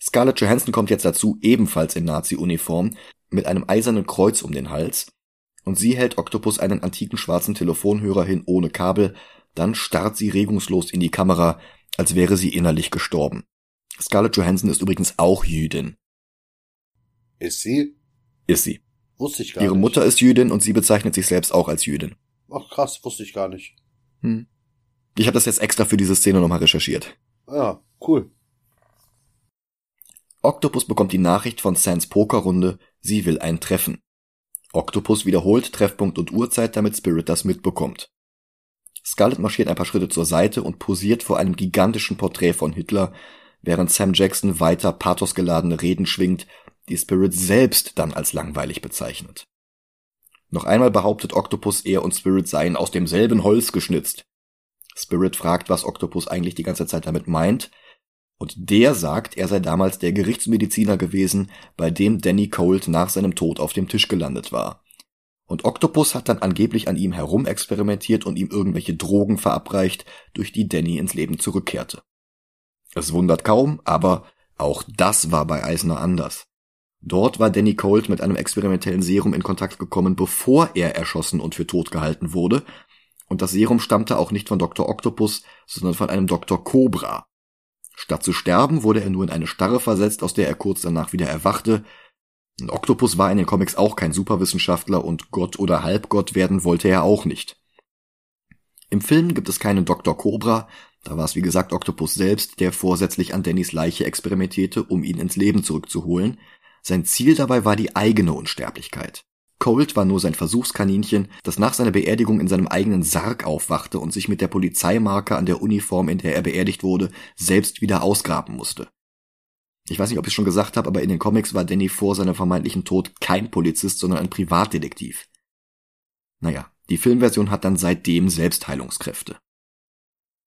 Scarlett Johansson kommt jetzt dazu, ebenfalls in Nazi-Uniform, mit einem eisernen Kreuz um den Hals, und sie hält Octopus einen antiken schwarzen Telefonhörer hin ohne Kabel, dann starrt sie regungslos in die Kamera, als wäre sie innerlich gestorben. Scarlett Johansson ist übrigens auch Jüdin. Ist sie? Ist sie. Wusste ich gar Ihre nicht. Mutter ist Jüdin und sie bezeichnet sich selbst auch als Jüdin. Ach krass, wusste ich gar nicht. Hm. Ich habe das jetzt extra für diese Szene nochmal recherchiert. Ja, cool. Octopus bekommt die Nachricht von Sans Pokerrunde, sie will ein Treffen. Octopus wiederholt Treffpunkt und Uhrzeit, damit Spirit das mitbekommt. Scarlett marschiert ein paar Schritte zur Seite und posiert vor einem gigantischen Porträt von Hitler, während Sam Jackson weiter pathosgeladene Reden schwingt, die Spirit selbst dann als langweilig bezeichnet. Noch einmal behauptet Octopus, er und Spirit seien aus demselben Holz geschnitzt. Spirit fragt, was Octopus eigentlich die ganze Zeit damit meint, und der sagt, er sei damals der Gerichtsmediziner gewesen, bei dem Danny Colt nach seinem Tod auf dem Tisch gelandet war. Und Octopus hat dann angeblich an ihm herumexperimentiert und ihm irgendwelche Drogen verabreicht, durch die Danny ins Leben zurückkehrte. Es wundert kaum, aber auch das war bei Eisner anders. Dort war Danny Colt mit einem experimentellen Serum in Kontakt gekommen, bevor er erschossen und für tot gehalten wurde, und das Serum stammte auch nicht von Dr. Octopus, sondern von einem Dr. Cobra. Statt zu sterben, wurde er nur in eine Starre versetzt, aus der er kurz danach wieder erwachte. Und Octopus war in den Comics auch kein Superwissenschaftler und Gott oder Halbgott werden wollte er auch nicht. Im Film gibt es keinen Dr. Cobra, da war es wie gesagt Octopus selbst, der vorsätzlich an Dannys Leiche experimentierte, um ihn ins Leben zurückzuholen. Sein Ziel dabei war die eigene Unsterblichkeit. Colt war nur sein Versuchskaninchen, das nach seiner Beerdigung in seinem eigenen Sarg aufwachte und sich mit der Polizeimarke an der Uniform, in der er beerdigt wurde, selbst wieder ausgraben musste. Ich weiß nicht, ob ich schon gesagt habe, aber in den Comics war Danny vor seinem vermeintlichen Tod kein Polizist, sondern ein Privatdetektiv. Naja, die Filmversion hat dann seitdem Selbstheilungskräfte.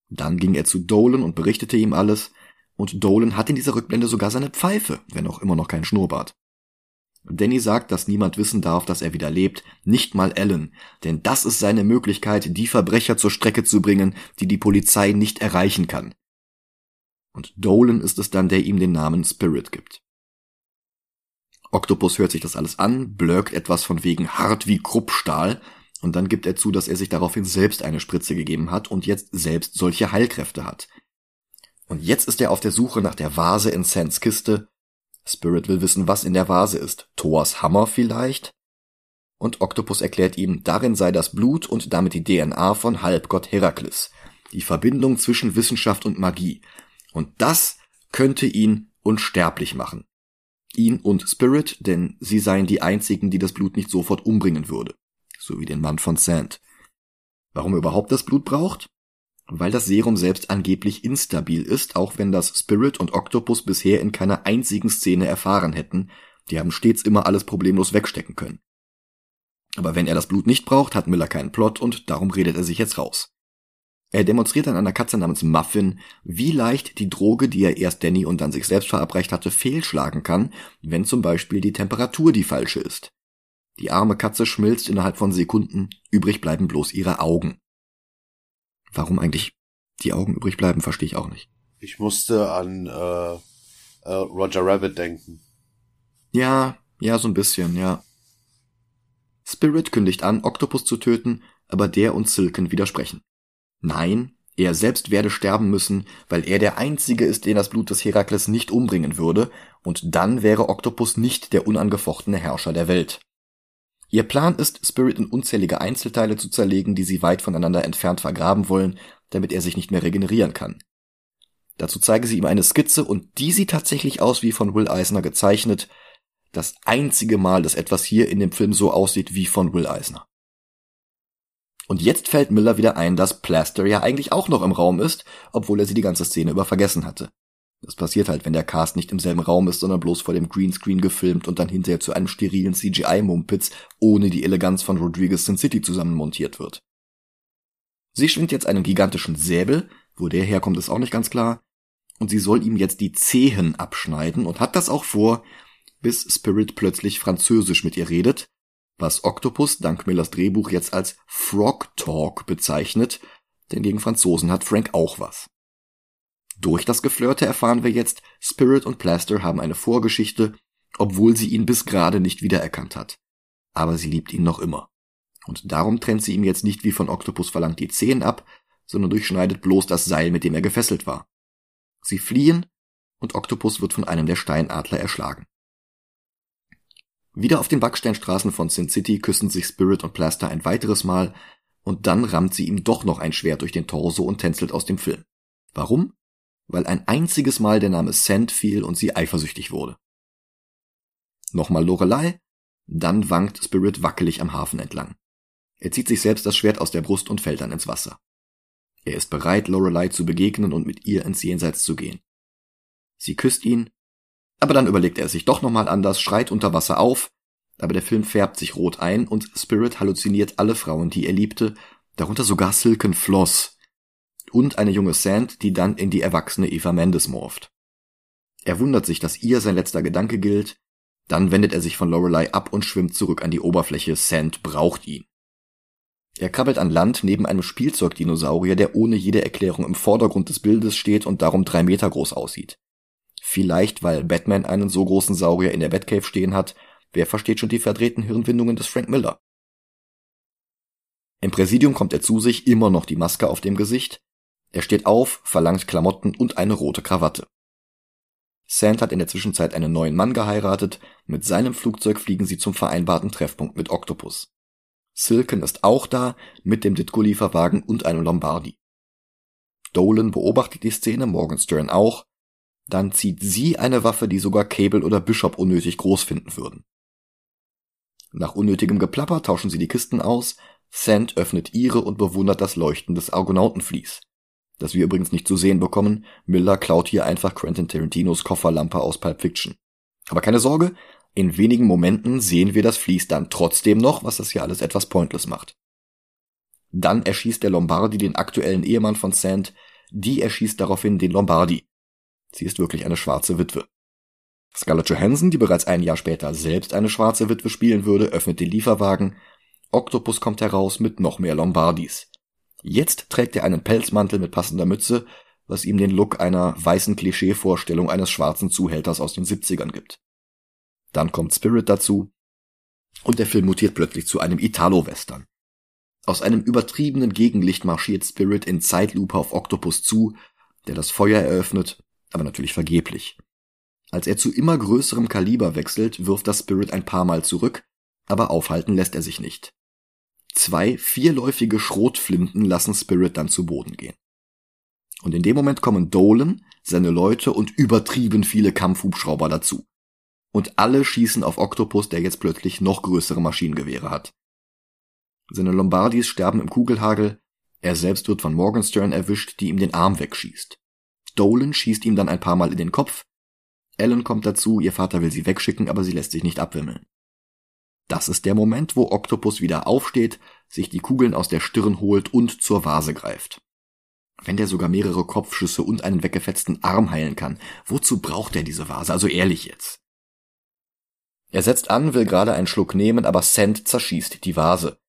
Dann ging er zu Dolan und berichtete ihm alles, und Dolan hat in dieser Rückblende sogar seine Pfeife, wenn auch immer noch kein Schnurrbart. Danny sagt, dass niemand wissen darf, dass er wieder lebt, nicht mal Ellen, denn das ist seine Möglichkeit, die Verbrecher zur Strecke zu bringen, die die Polizei nicht erreichen kann. Und Dolan ist es dann, der ihm den Namen Spirit gibt. Octopus hört sich das alles an, blökt etwas von wegen hart wie Kruppstahl, und dann gibt er zu, dass er sich daraufhin selbst eine Spritze gegeben hat und jetzt selbst solche Heilkräfte hat. Und jetzt ist er auf der Suche nach der Vase in Sans Kiste. Spirit will wissen, was in der Vase ist. Thors Hammer vielleicht? Und Octopus erklärt ihm, darin sei das Blut und damit die DNA von Halbgott Herakles. Die Verbindung zwischen Wissenschaft und Magie. Und das könnte ihn unsterblich machen. Ihn und Spirit, denn sie seien die einzigen, die das Blut nicht sofort umbringen würde. So wie den Mann von Sand. Warum er überhaupt das Blut braucht? weil das Serum selbst angeblich instabil ist, auch wenn das Spirit und Octopus bisher in keiner einzigen Szene erfahren hätten, die haben stets immer alles problemlos wegstecken können. Aber wenn er das Blut nicht braucht, hat Miller keinen Plot und darum redet er sich jetzt raus. Er demonstriert an einer Katze namens Muffin, wie leicht die Droge, die er erst Danny und dann sich selbst verabreicht hatte, fehlschlagen kann, wenn zum Beispiel die Temperatur die falsche ist. Die arme Katze schmilzt innerhalb von Sekunden, übrig bleiben bloß ihre Augen. Warum eigentlich die Augen übrig bleiben, verstehe ich auch nicht. Ich musste an äh, äh, Roger Rabbit denken. Ja, ja, so ein bisschen, ja. Spirit kündigt an, Octopus zu töten, aber der und Silken widersprechen. Nein, er selbst werde sterben müssen, weil er der Einzige ist, den das Blut des Herakles nicht umbringen würde, und dann wäre Octopus nicht der unangefochtene Herrscher der Welt. Ihr Plan ist, Spirit in unzählige Einzelteile zu zerlegen, die sie weit voneinander entfernt vergraben wollen, damit er sich nicht mehr regenerieren kann. Dazu zeige sie ihm eine Skizze und die sieht tatsächlich aus wie von Will Eisner gezeichnet. Das einzige Mal, dass etwas hier in dem Film so aussieht wie von Will Eisner. Und jetzt fällt Miller wieder ein, dass Plaster ja eigentlich auch noch im Raum ist, obwohl er sie die ganze Szene über vergessen hatte. Das passiert halt, wenn der Cast nicht im selben Raum ist, sondern bloß vor dem Greenscreen gefilmt und dann hinterher zu einem sterilen CGI-Mumpitz ohne die Eleganz von Rodriguez Sin City zusammenmontiert wird. Sie schwingt jetzt einen gigantischen Säbel, wo der herkommt ist auch nicht ganz klar, und sie soll ihm jetzt die Zehen abschneiden und hat das auch vor, bis Spirit plötzlich französisch mit ihr redet, was Octopus dank Millers Drehbuch jetzt als Frog Talk bezeichnet, denn gegen Franzosen hat Frank auch was. Durch das Geflirte erfahren wir jetzt, Spirit und Plaster haben eine Vorgeschichte, obwohl sie ihn bis gerade nicht wiedererkannt hat. Aber sie liebt ihn noch immer. Und darum trennt sie ihm jetzt nicht wie von Octopus verlangt die Zehen ab, sondern durchschneidet bloß das Seil, mit dem er gefesselt war. Sie fliehen und Octopus wird von einem der Steinadler erschlagen. Wieder auf den Backsteinstraßen von Sin City küssen sich Spirit und Plaster ein weiteres Mal und dann rammt sie ihm doch noch ein Schwert durch den Torso und tänzelt aus dem Film. Warum? Weil ein einziges Mal der Name Sand fiel und sie eifersüchtig wurde. Nochmal Lorelei, dann wankt Spirit wackelig am Hafen entlang. Er zieht sich selbst das Schwert aus der Brust und fällt dann ins Wasser. Er ist bereit, Lorelei zu begegnen und mit ihr ins Jenseits zu gehen. Sie küsst ihn, aber dann überlegt er sich doch nochmal anders, schreit unter Wasser auf, aber der Film färbt sich rot ein und Spirit halluziniert alle Frauen, die er liebte, darunter sogar Silken Floss, und eine junge Sand, die dann in die erwachsene Eva Mendes morpht. Er wundert sich, dass ihr sein letzter Gedanke gilt, dann wendet er sich von Lorelei ab und schwimmt zurück an die Oberfläche, Sand braucht ihn. Er krabbelt an Land neben einem Spielzeugdinosaurier, der ohne jede Erklärung im Vordergrund des Bildes steht und darum drei Meter groß aussieht. Vielleicht, weil Batman einen so großen Saurier in der Batcave stehen hat, wer versteht schon die verdrehten Hirnwindungen des Frank Miller? Im Präsidium kommt er zu sich, immer noch die Maske auf dem Gesicht, er steht auf, verlangt Klamotten und eine rote Krawatte. Sand hat in der Zwischenzeit einen neuen Mann geheiratet, mit seinem Flugzeug fliegen sie zum vereinbarten Treffpunkt mit Octopus. Silken ist auch da, mit dem Ditko-Lieferwagen und einem Lombardi. Dolan beobachtet die Szene, Morgenstern auch, dann zieht sie eine Waffe, die sogar Cable oder Bishop unnötig groß finden würden. Nach unnötigem Geplapper tauschen sie die Kisten aus, Sand öffnet ihre und bewundert das Leuchten des Argonautenvlies. Das wir übrigens nicht zu sehen bekommen, Miller klaut hier einfach Quentin Tarantinos Kofferlampe aus Pulp Fiction. Aber keine Sorge, in wenigen Momenten sehen wir das Vlies dann trotzdem noch, was das hier alles etwas pointless macht. Dann erschießt der Lombardi den aktuellen Ehemann von Sand, die erschießt daraufhin den Lombardi. Sie ist wirklich eine schwarze Witwe. Scarlett Johansson, die bereits ein Jahr später selbst eine schwarze Witwe spielen würde, öffnet den Lieferwagen. Octopus kommt heraus mit noch mehr Lombardis. Jetzt trägt er einen Pelzmantel mit passender Mütze, was ihm den Look einer weißen Klischeevorstellung eines schwarzen Zuhälters aus den 70ern gibt. Dann kommt Spirit dazu und der Film mutiert plötzlich zu einem Italo-Western. Aus einem übertriebenen Gegenlicht marschiert Spirit in Zeitlupe auf Octopus zu, der das Feuer eröffnet, aber natürlich vergeblich. Als er zu immer größerem Kaliber wechselt, wirft das Spirit ein paar Mal zurück, aber aufhalten lässt er sich nicht. Zwei vierläufige Schrotflinten lassen Spirit dann zu Boden gehen. Und in dem Moment kommen Dolan, seine Leute und übertrieben viele Kampfhubschrauber dazu. Und alle schießen auf Octopus, der jetzt plötzlich noch größere Maschinengewehre hat. Seine Lombardis sterben im Kugelhagel, er selbst wird von Morgenstern erwischt, die ihm den Arm wegschießt. Dolan schießt ihm dann ein paar Mal in den Kopf, Ellen kommt dazu, ihr Vater will sie wegschicken, aber sie lässt sich nicht abwimmeln. Das ist der Moment, wo Octopus wieder aufsteht, sich die Kugeln aus der Stirn holt und zur Vase greift. Wenn der sogar mehrere Kopfschüsse und einen weggefetzten Arm heilen kann, wozu braucht er diese Vase? Also ehrlich jetzt. Er setzt an, will gerade einen Schluck nehmen, aber Sand zerschießt die Vase.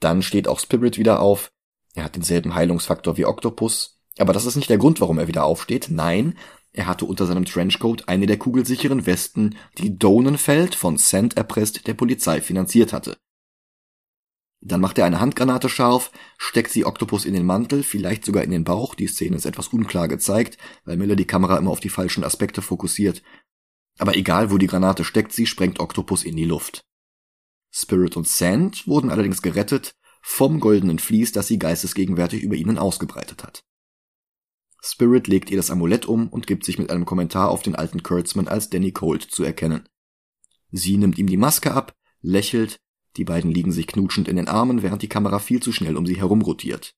Dann steht auch Spirit wieder auf. Er hat denselben Heilungsfaktor wie Octopus. Aber das ist nicht der Grund, warum er wieder aufsteht. Nein, er hatte unter seinem Trenchcoat eine der kugelsicheren Westen, die Donenfeld von Sand erpresst der Polizei finanziert hatte. Dann macht er eine Handgranate scharf, steckt sie Octopus in den Mantel, vielleicht sogar in den Bauch, die Szene ist etwas unklar gezeigt, weil Miller die Kamera immer auf die falschen Aspekte fokussiert. Aber egal, wo die Granate steckt, sie sprengt Octopus in die Luft. Spirit und Sand wurden allerdings gerettet vom goldenen Vlies, das sie geistesgegenwärtig über ihnen ausgebreitet hat. Spirit legt ihr das Amulett um und gibt sich mit einem Kommentar auf den alten Kurtzman als Danny Colt zu erkennen. Sie nimmt ihm die Maske ab, lächelt, die beiden liegen sich knutschend in den Armen, während die Kamera viel zu schnell um sie herum rotiert.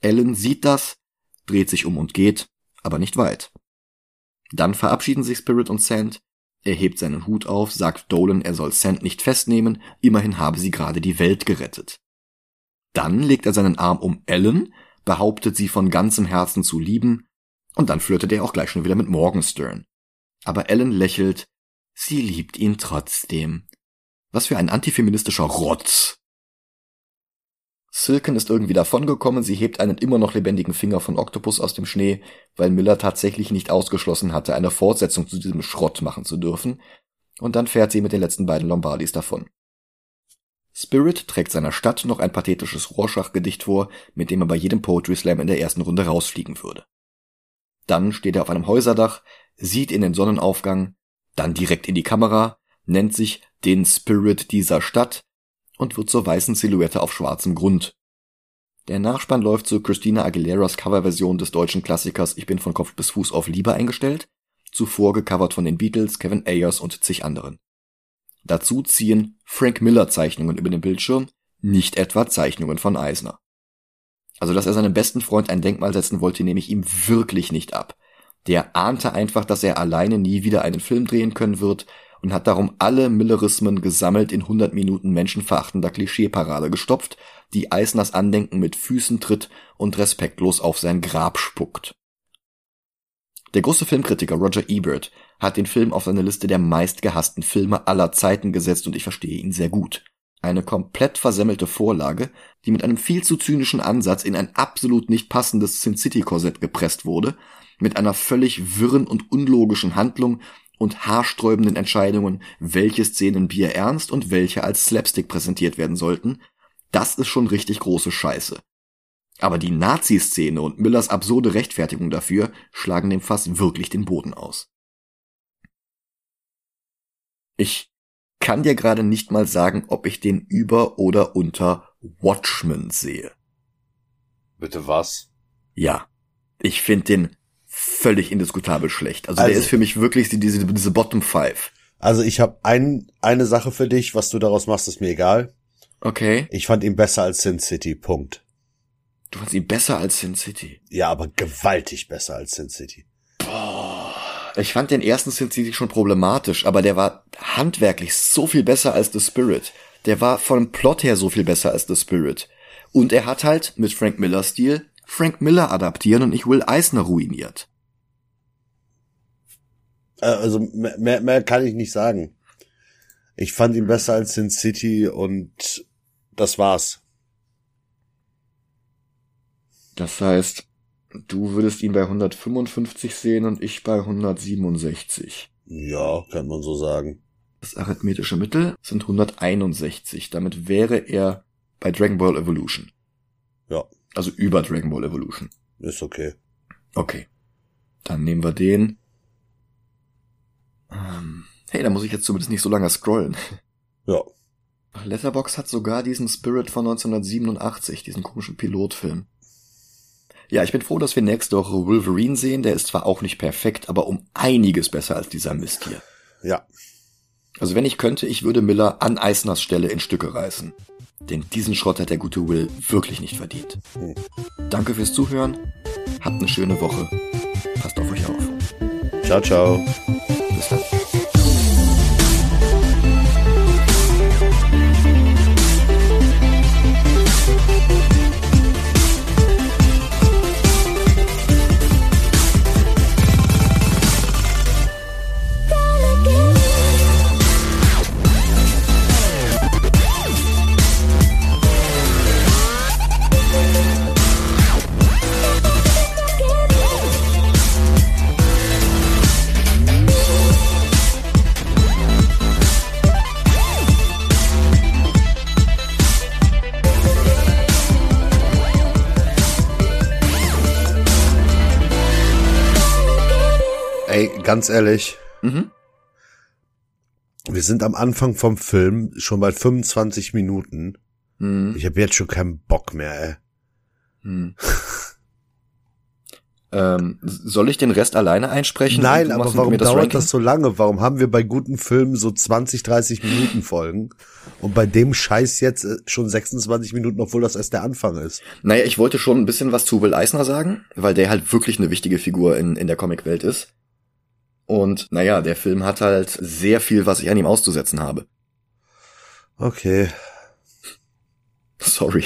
Ellen sieht das, dreht sich um und geht, aber nicht weit. Dann verabschieden sich Spirit und Sand. Er hebt seinen Hut auf, sagt Dolan, er soll Sand nicht festnehmen, immerhin habe sie gerade die Welt gerettet. Dann legt er seinen Arm um Ellen, behauptet sie von ganzem Herzen zu lieben, und dann flirtet er auch gleich schon wieder mit Morgenstern. Aber Ellen lächelt, sie liebt ihn trotzdem. Was für ein antifeministischer Rotz. Silken ist irgendwie davongekommen, sie hebt einen immer noch lebendigen Finger von Octopus aus dem Schnee, weil Miller tatsächlich nicht ausgeschlossen hatte, eine Fortsetzung zu diesem Schrott machen zu dürfen, und dann fährt sie mit den letzten beiden Lombardis davon. Spirit trägt seiner Stadt noch ein pathetisches Rorschach-Gedicht vor, mit dem er bei jedem Poetry Slam in der ersten Runde rausfliegen würde. Dann steht er auf einem Häuserdach, sieht in den Sonnenaufgang, dann direkt in die Kamera, nennt sich den Spirit dieser Stadt und wird zur weißen Silhouette auf schwarzem Grund. Der Nachspann läuft zu Christina Aguileras Coverversion des deutschen Klassikers Ich bin von Kopf bis Fuß auf Liebe eingestellt, zuvor gecovert von den Beatles, Kevin Ayers und zig anderen. Dazu ziehen Frank Miller Zeichnungen über den Bildschirm, nicht etwa Zeichnungen von Eisner. Also, dass er seinem besten Freund ein Denkmal setzen wollte, nehme ich ihm wirklich nicht ab. Der ahnte einfach, dass er alleine nie wieder einen Film drehen können wird und hat darum alle Millerismen gesammelt in 100 Minuten menschenverachtender Klischeeparade gestopft, die Eisners Andenken mit Füßen tritt und respektlos auf sein Grab spuckt. Der große Filmkritiker Roger Ebert hat den Film auf seine Liste der meistgehassten Filme aller Zeiten gesetzt und ich verstehe ihn sehr gut. Eine komplett versemmelte Vorlage, die mit einem viel zu zynischen Ansatz in ein absolut nicht passendes Sin City Korsett gepresst wurde, mit einer völlig wirren und unlogischen Handlung und haarsträubenden Entscheidungen, welche Szenen Bier ernst und welche als Slapstick präsentiert werden sollten, das ist schon richtig große Scheiße. Aber die Nazi-Szene und Millers absurde Rechtfertigung dafür schlagen dem Fass wirklich den Boden aus. Ich kann dir gerade nicht mal sagen, ob ich den über oder unter Watchmen sehe. Bitte was? Ja. Ich finde den völlig indiskutabel schlecht. Also, also, der ist für mich wirklich diese, diese Bottom Five. Also ich habe ein, eine Sache für dich, was du daraus machst, ist mir egal. Okay. Ich fand ihn besser als Sin City, Punkt. Du fandst ihn besser als Sin City. Ja, aber gewaltig besser als Sin City. Ich fand den ersten Sin City schon problematisch, aber der war handwerklich so viel besser als The Spirit. Der war vom Plot her so viel besser als The Spirit. Und er hat halt mit Frank Miller Stil Frank Miller adaptieren und nicht Will Eisner ruiniert. Äh, Also mehr, mehr kann ich nicht sagen. Ich fand ihn besser als Sin City und das war's. Das heißt, du würdest ihn bei 155 sehen und ich bei 167. Ja, kann man so sagen. Das arithmetische Mittel sind 161. Damit wäre er bei Dragon Ball Evolution. Ja, Also über Dragon Ball Evolution. ist okay. Okay. Dann nehmen wir den. Ähm, hey, da muss ich jetzt zumindest nicht so lange scrollen. Ja. Letterbox hat sogar diesen Spirit von 1987, diesen komischen Pilotfilm. Ja, ich bin froh, dass wir nächste Woche Wolverine sehen. Der ist zwar auch nicht perfekt, aber um einiges besser als dieser Mist hier. Ja. Also wenn ich könnte, ich würde Miller an Eisners Stelle in Stücke reißen. Denn diesen Schrott hat der gute Will wirklich nicht verdient. Hm. Danke fürs Zuhören. Habt eine schöne Woche. Passt auf euch auf. Ciao, ciao. Bis dann. Ganz ehrlich, Mhm. wir sind am Anfang vom Film schon bei 25 Minuten. Mhm. Ich habe jetzt schon keinen Bock mehr, ey. Hm. ähm, soll ich den Rest alleine einsprechen? Nein, aber warum das dauert Ranking? das so lange? Warum haben wir bei guten Filmen so 20, 30 Minuten Folgen und bei dem Scheiß jetzt äh, schon 26 Minuten, obwohl das erst der Anfang ist? Naja, ich wollte schon ein bisschen was zu Will Eisner sagen, weil der halt wirklich eine wichtige Figur in, in der Comicwelt ist. Und naja, der Film hat halt sehr viel, was ich an ihm auszusetzen habe. Okay. Sorry.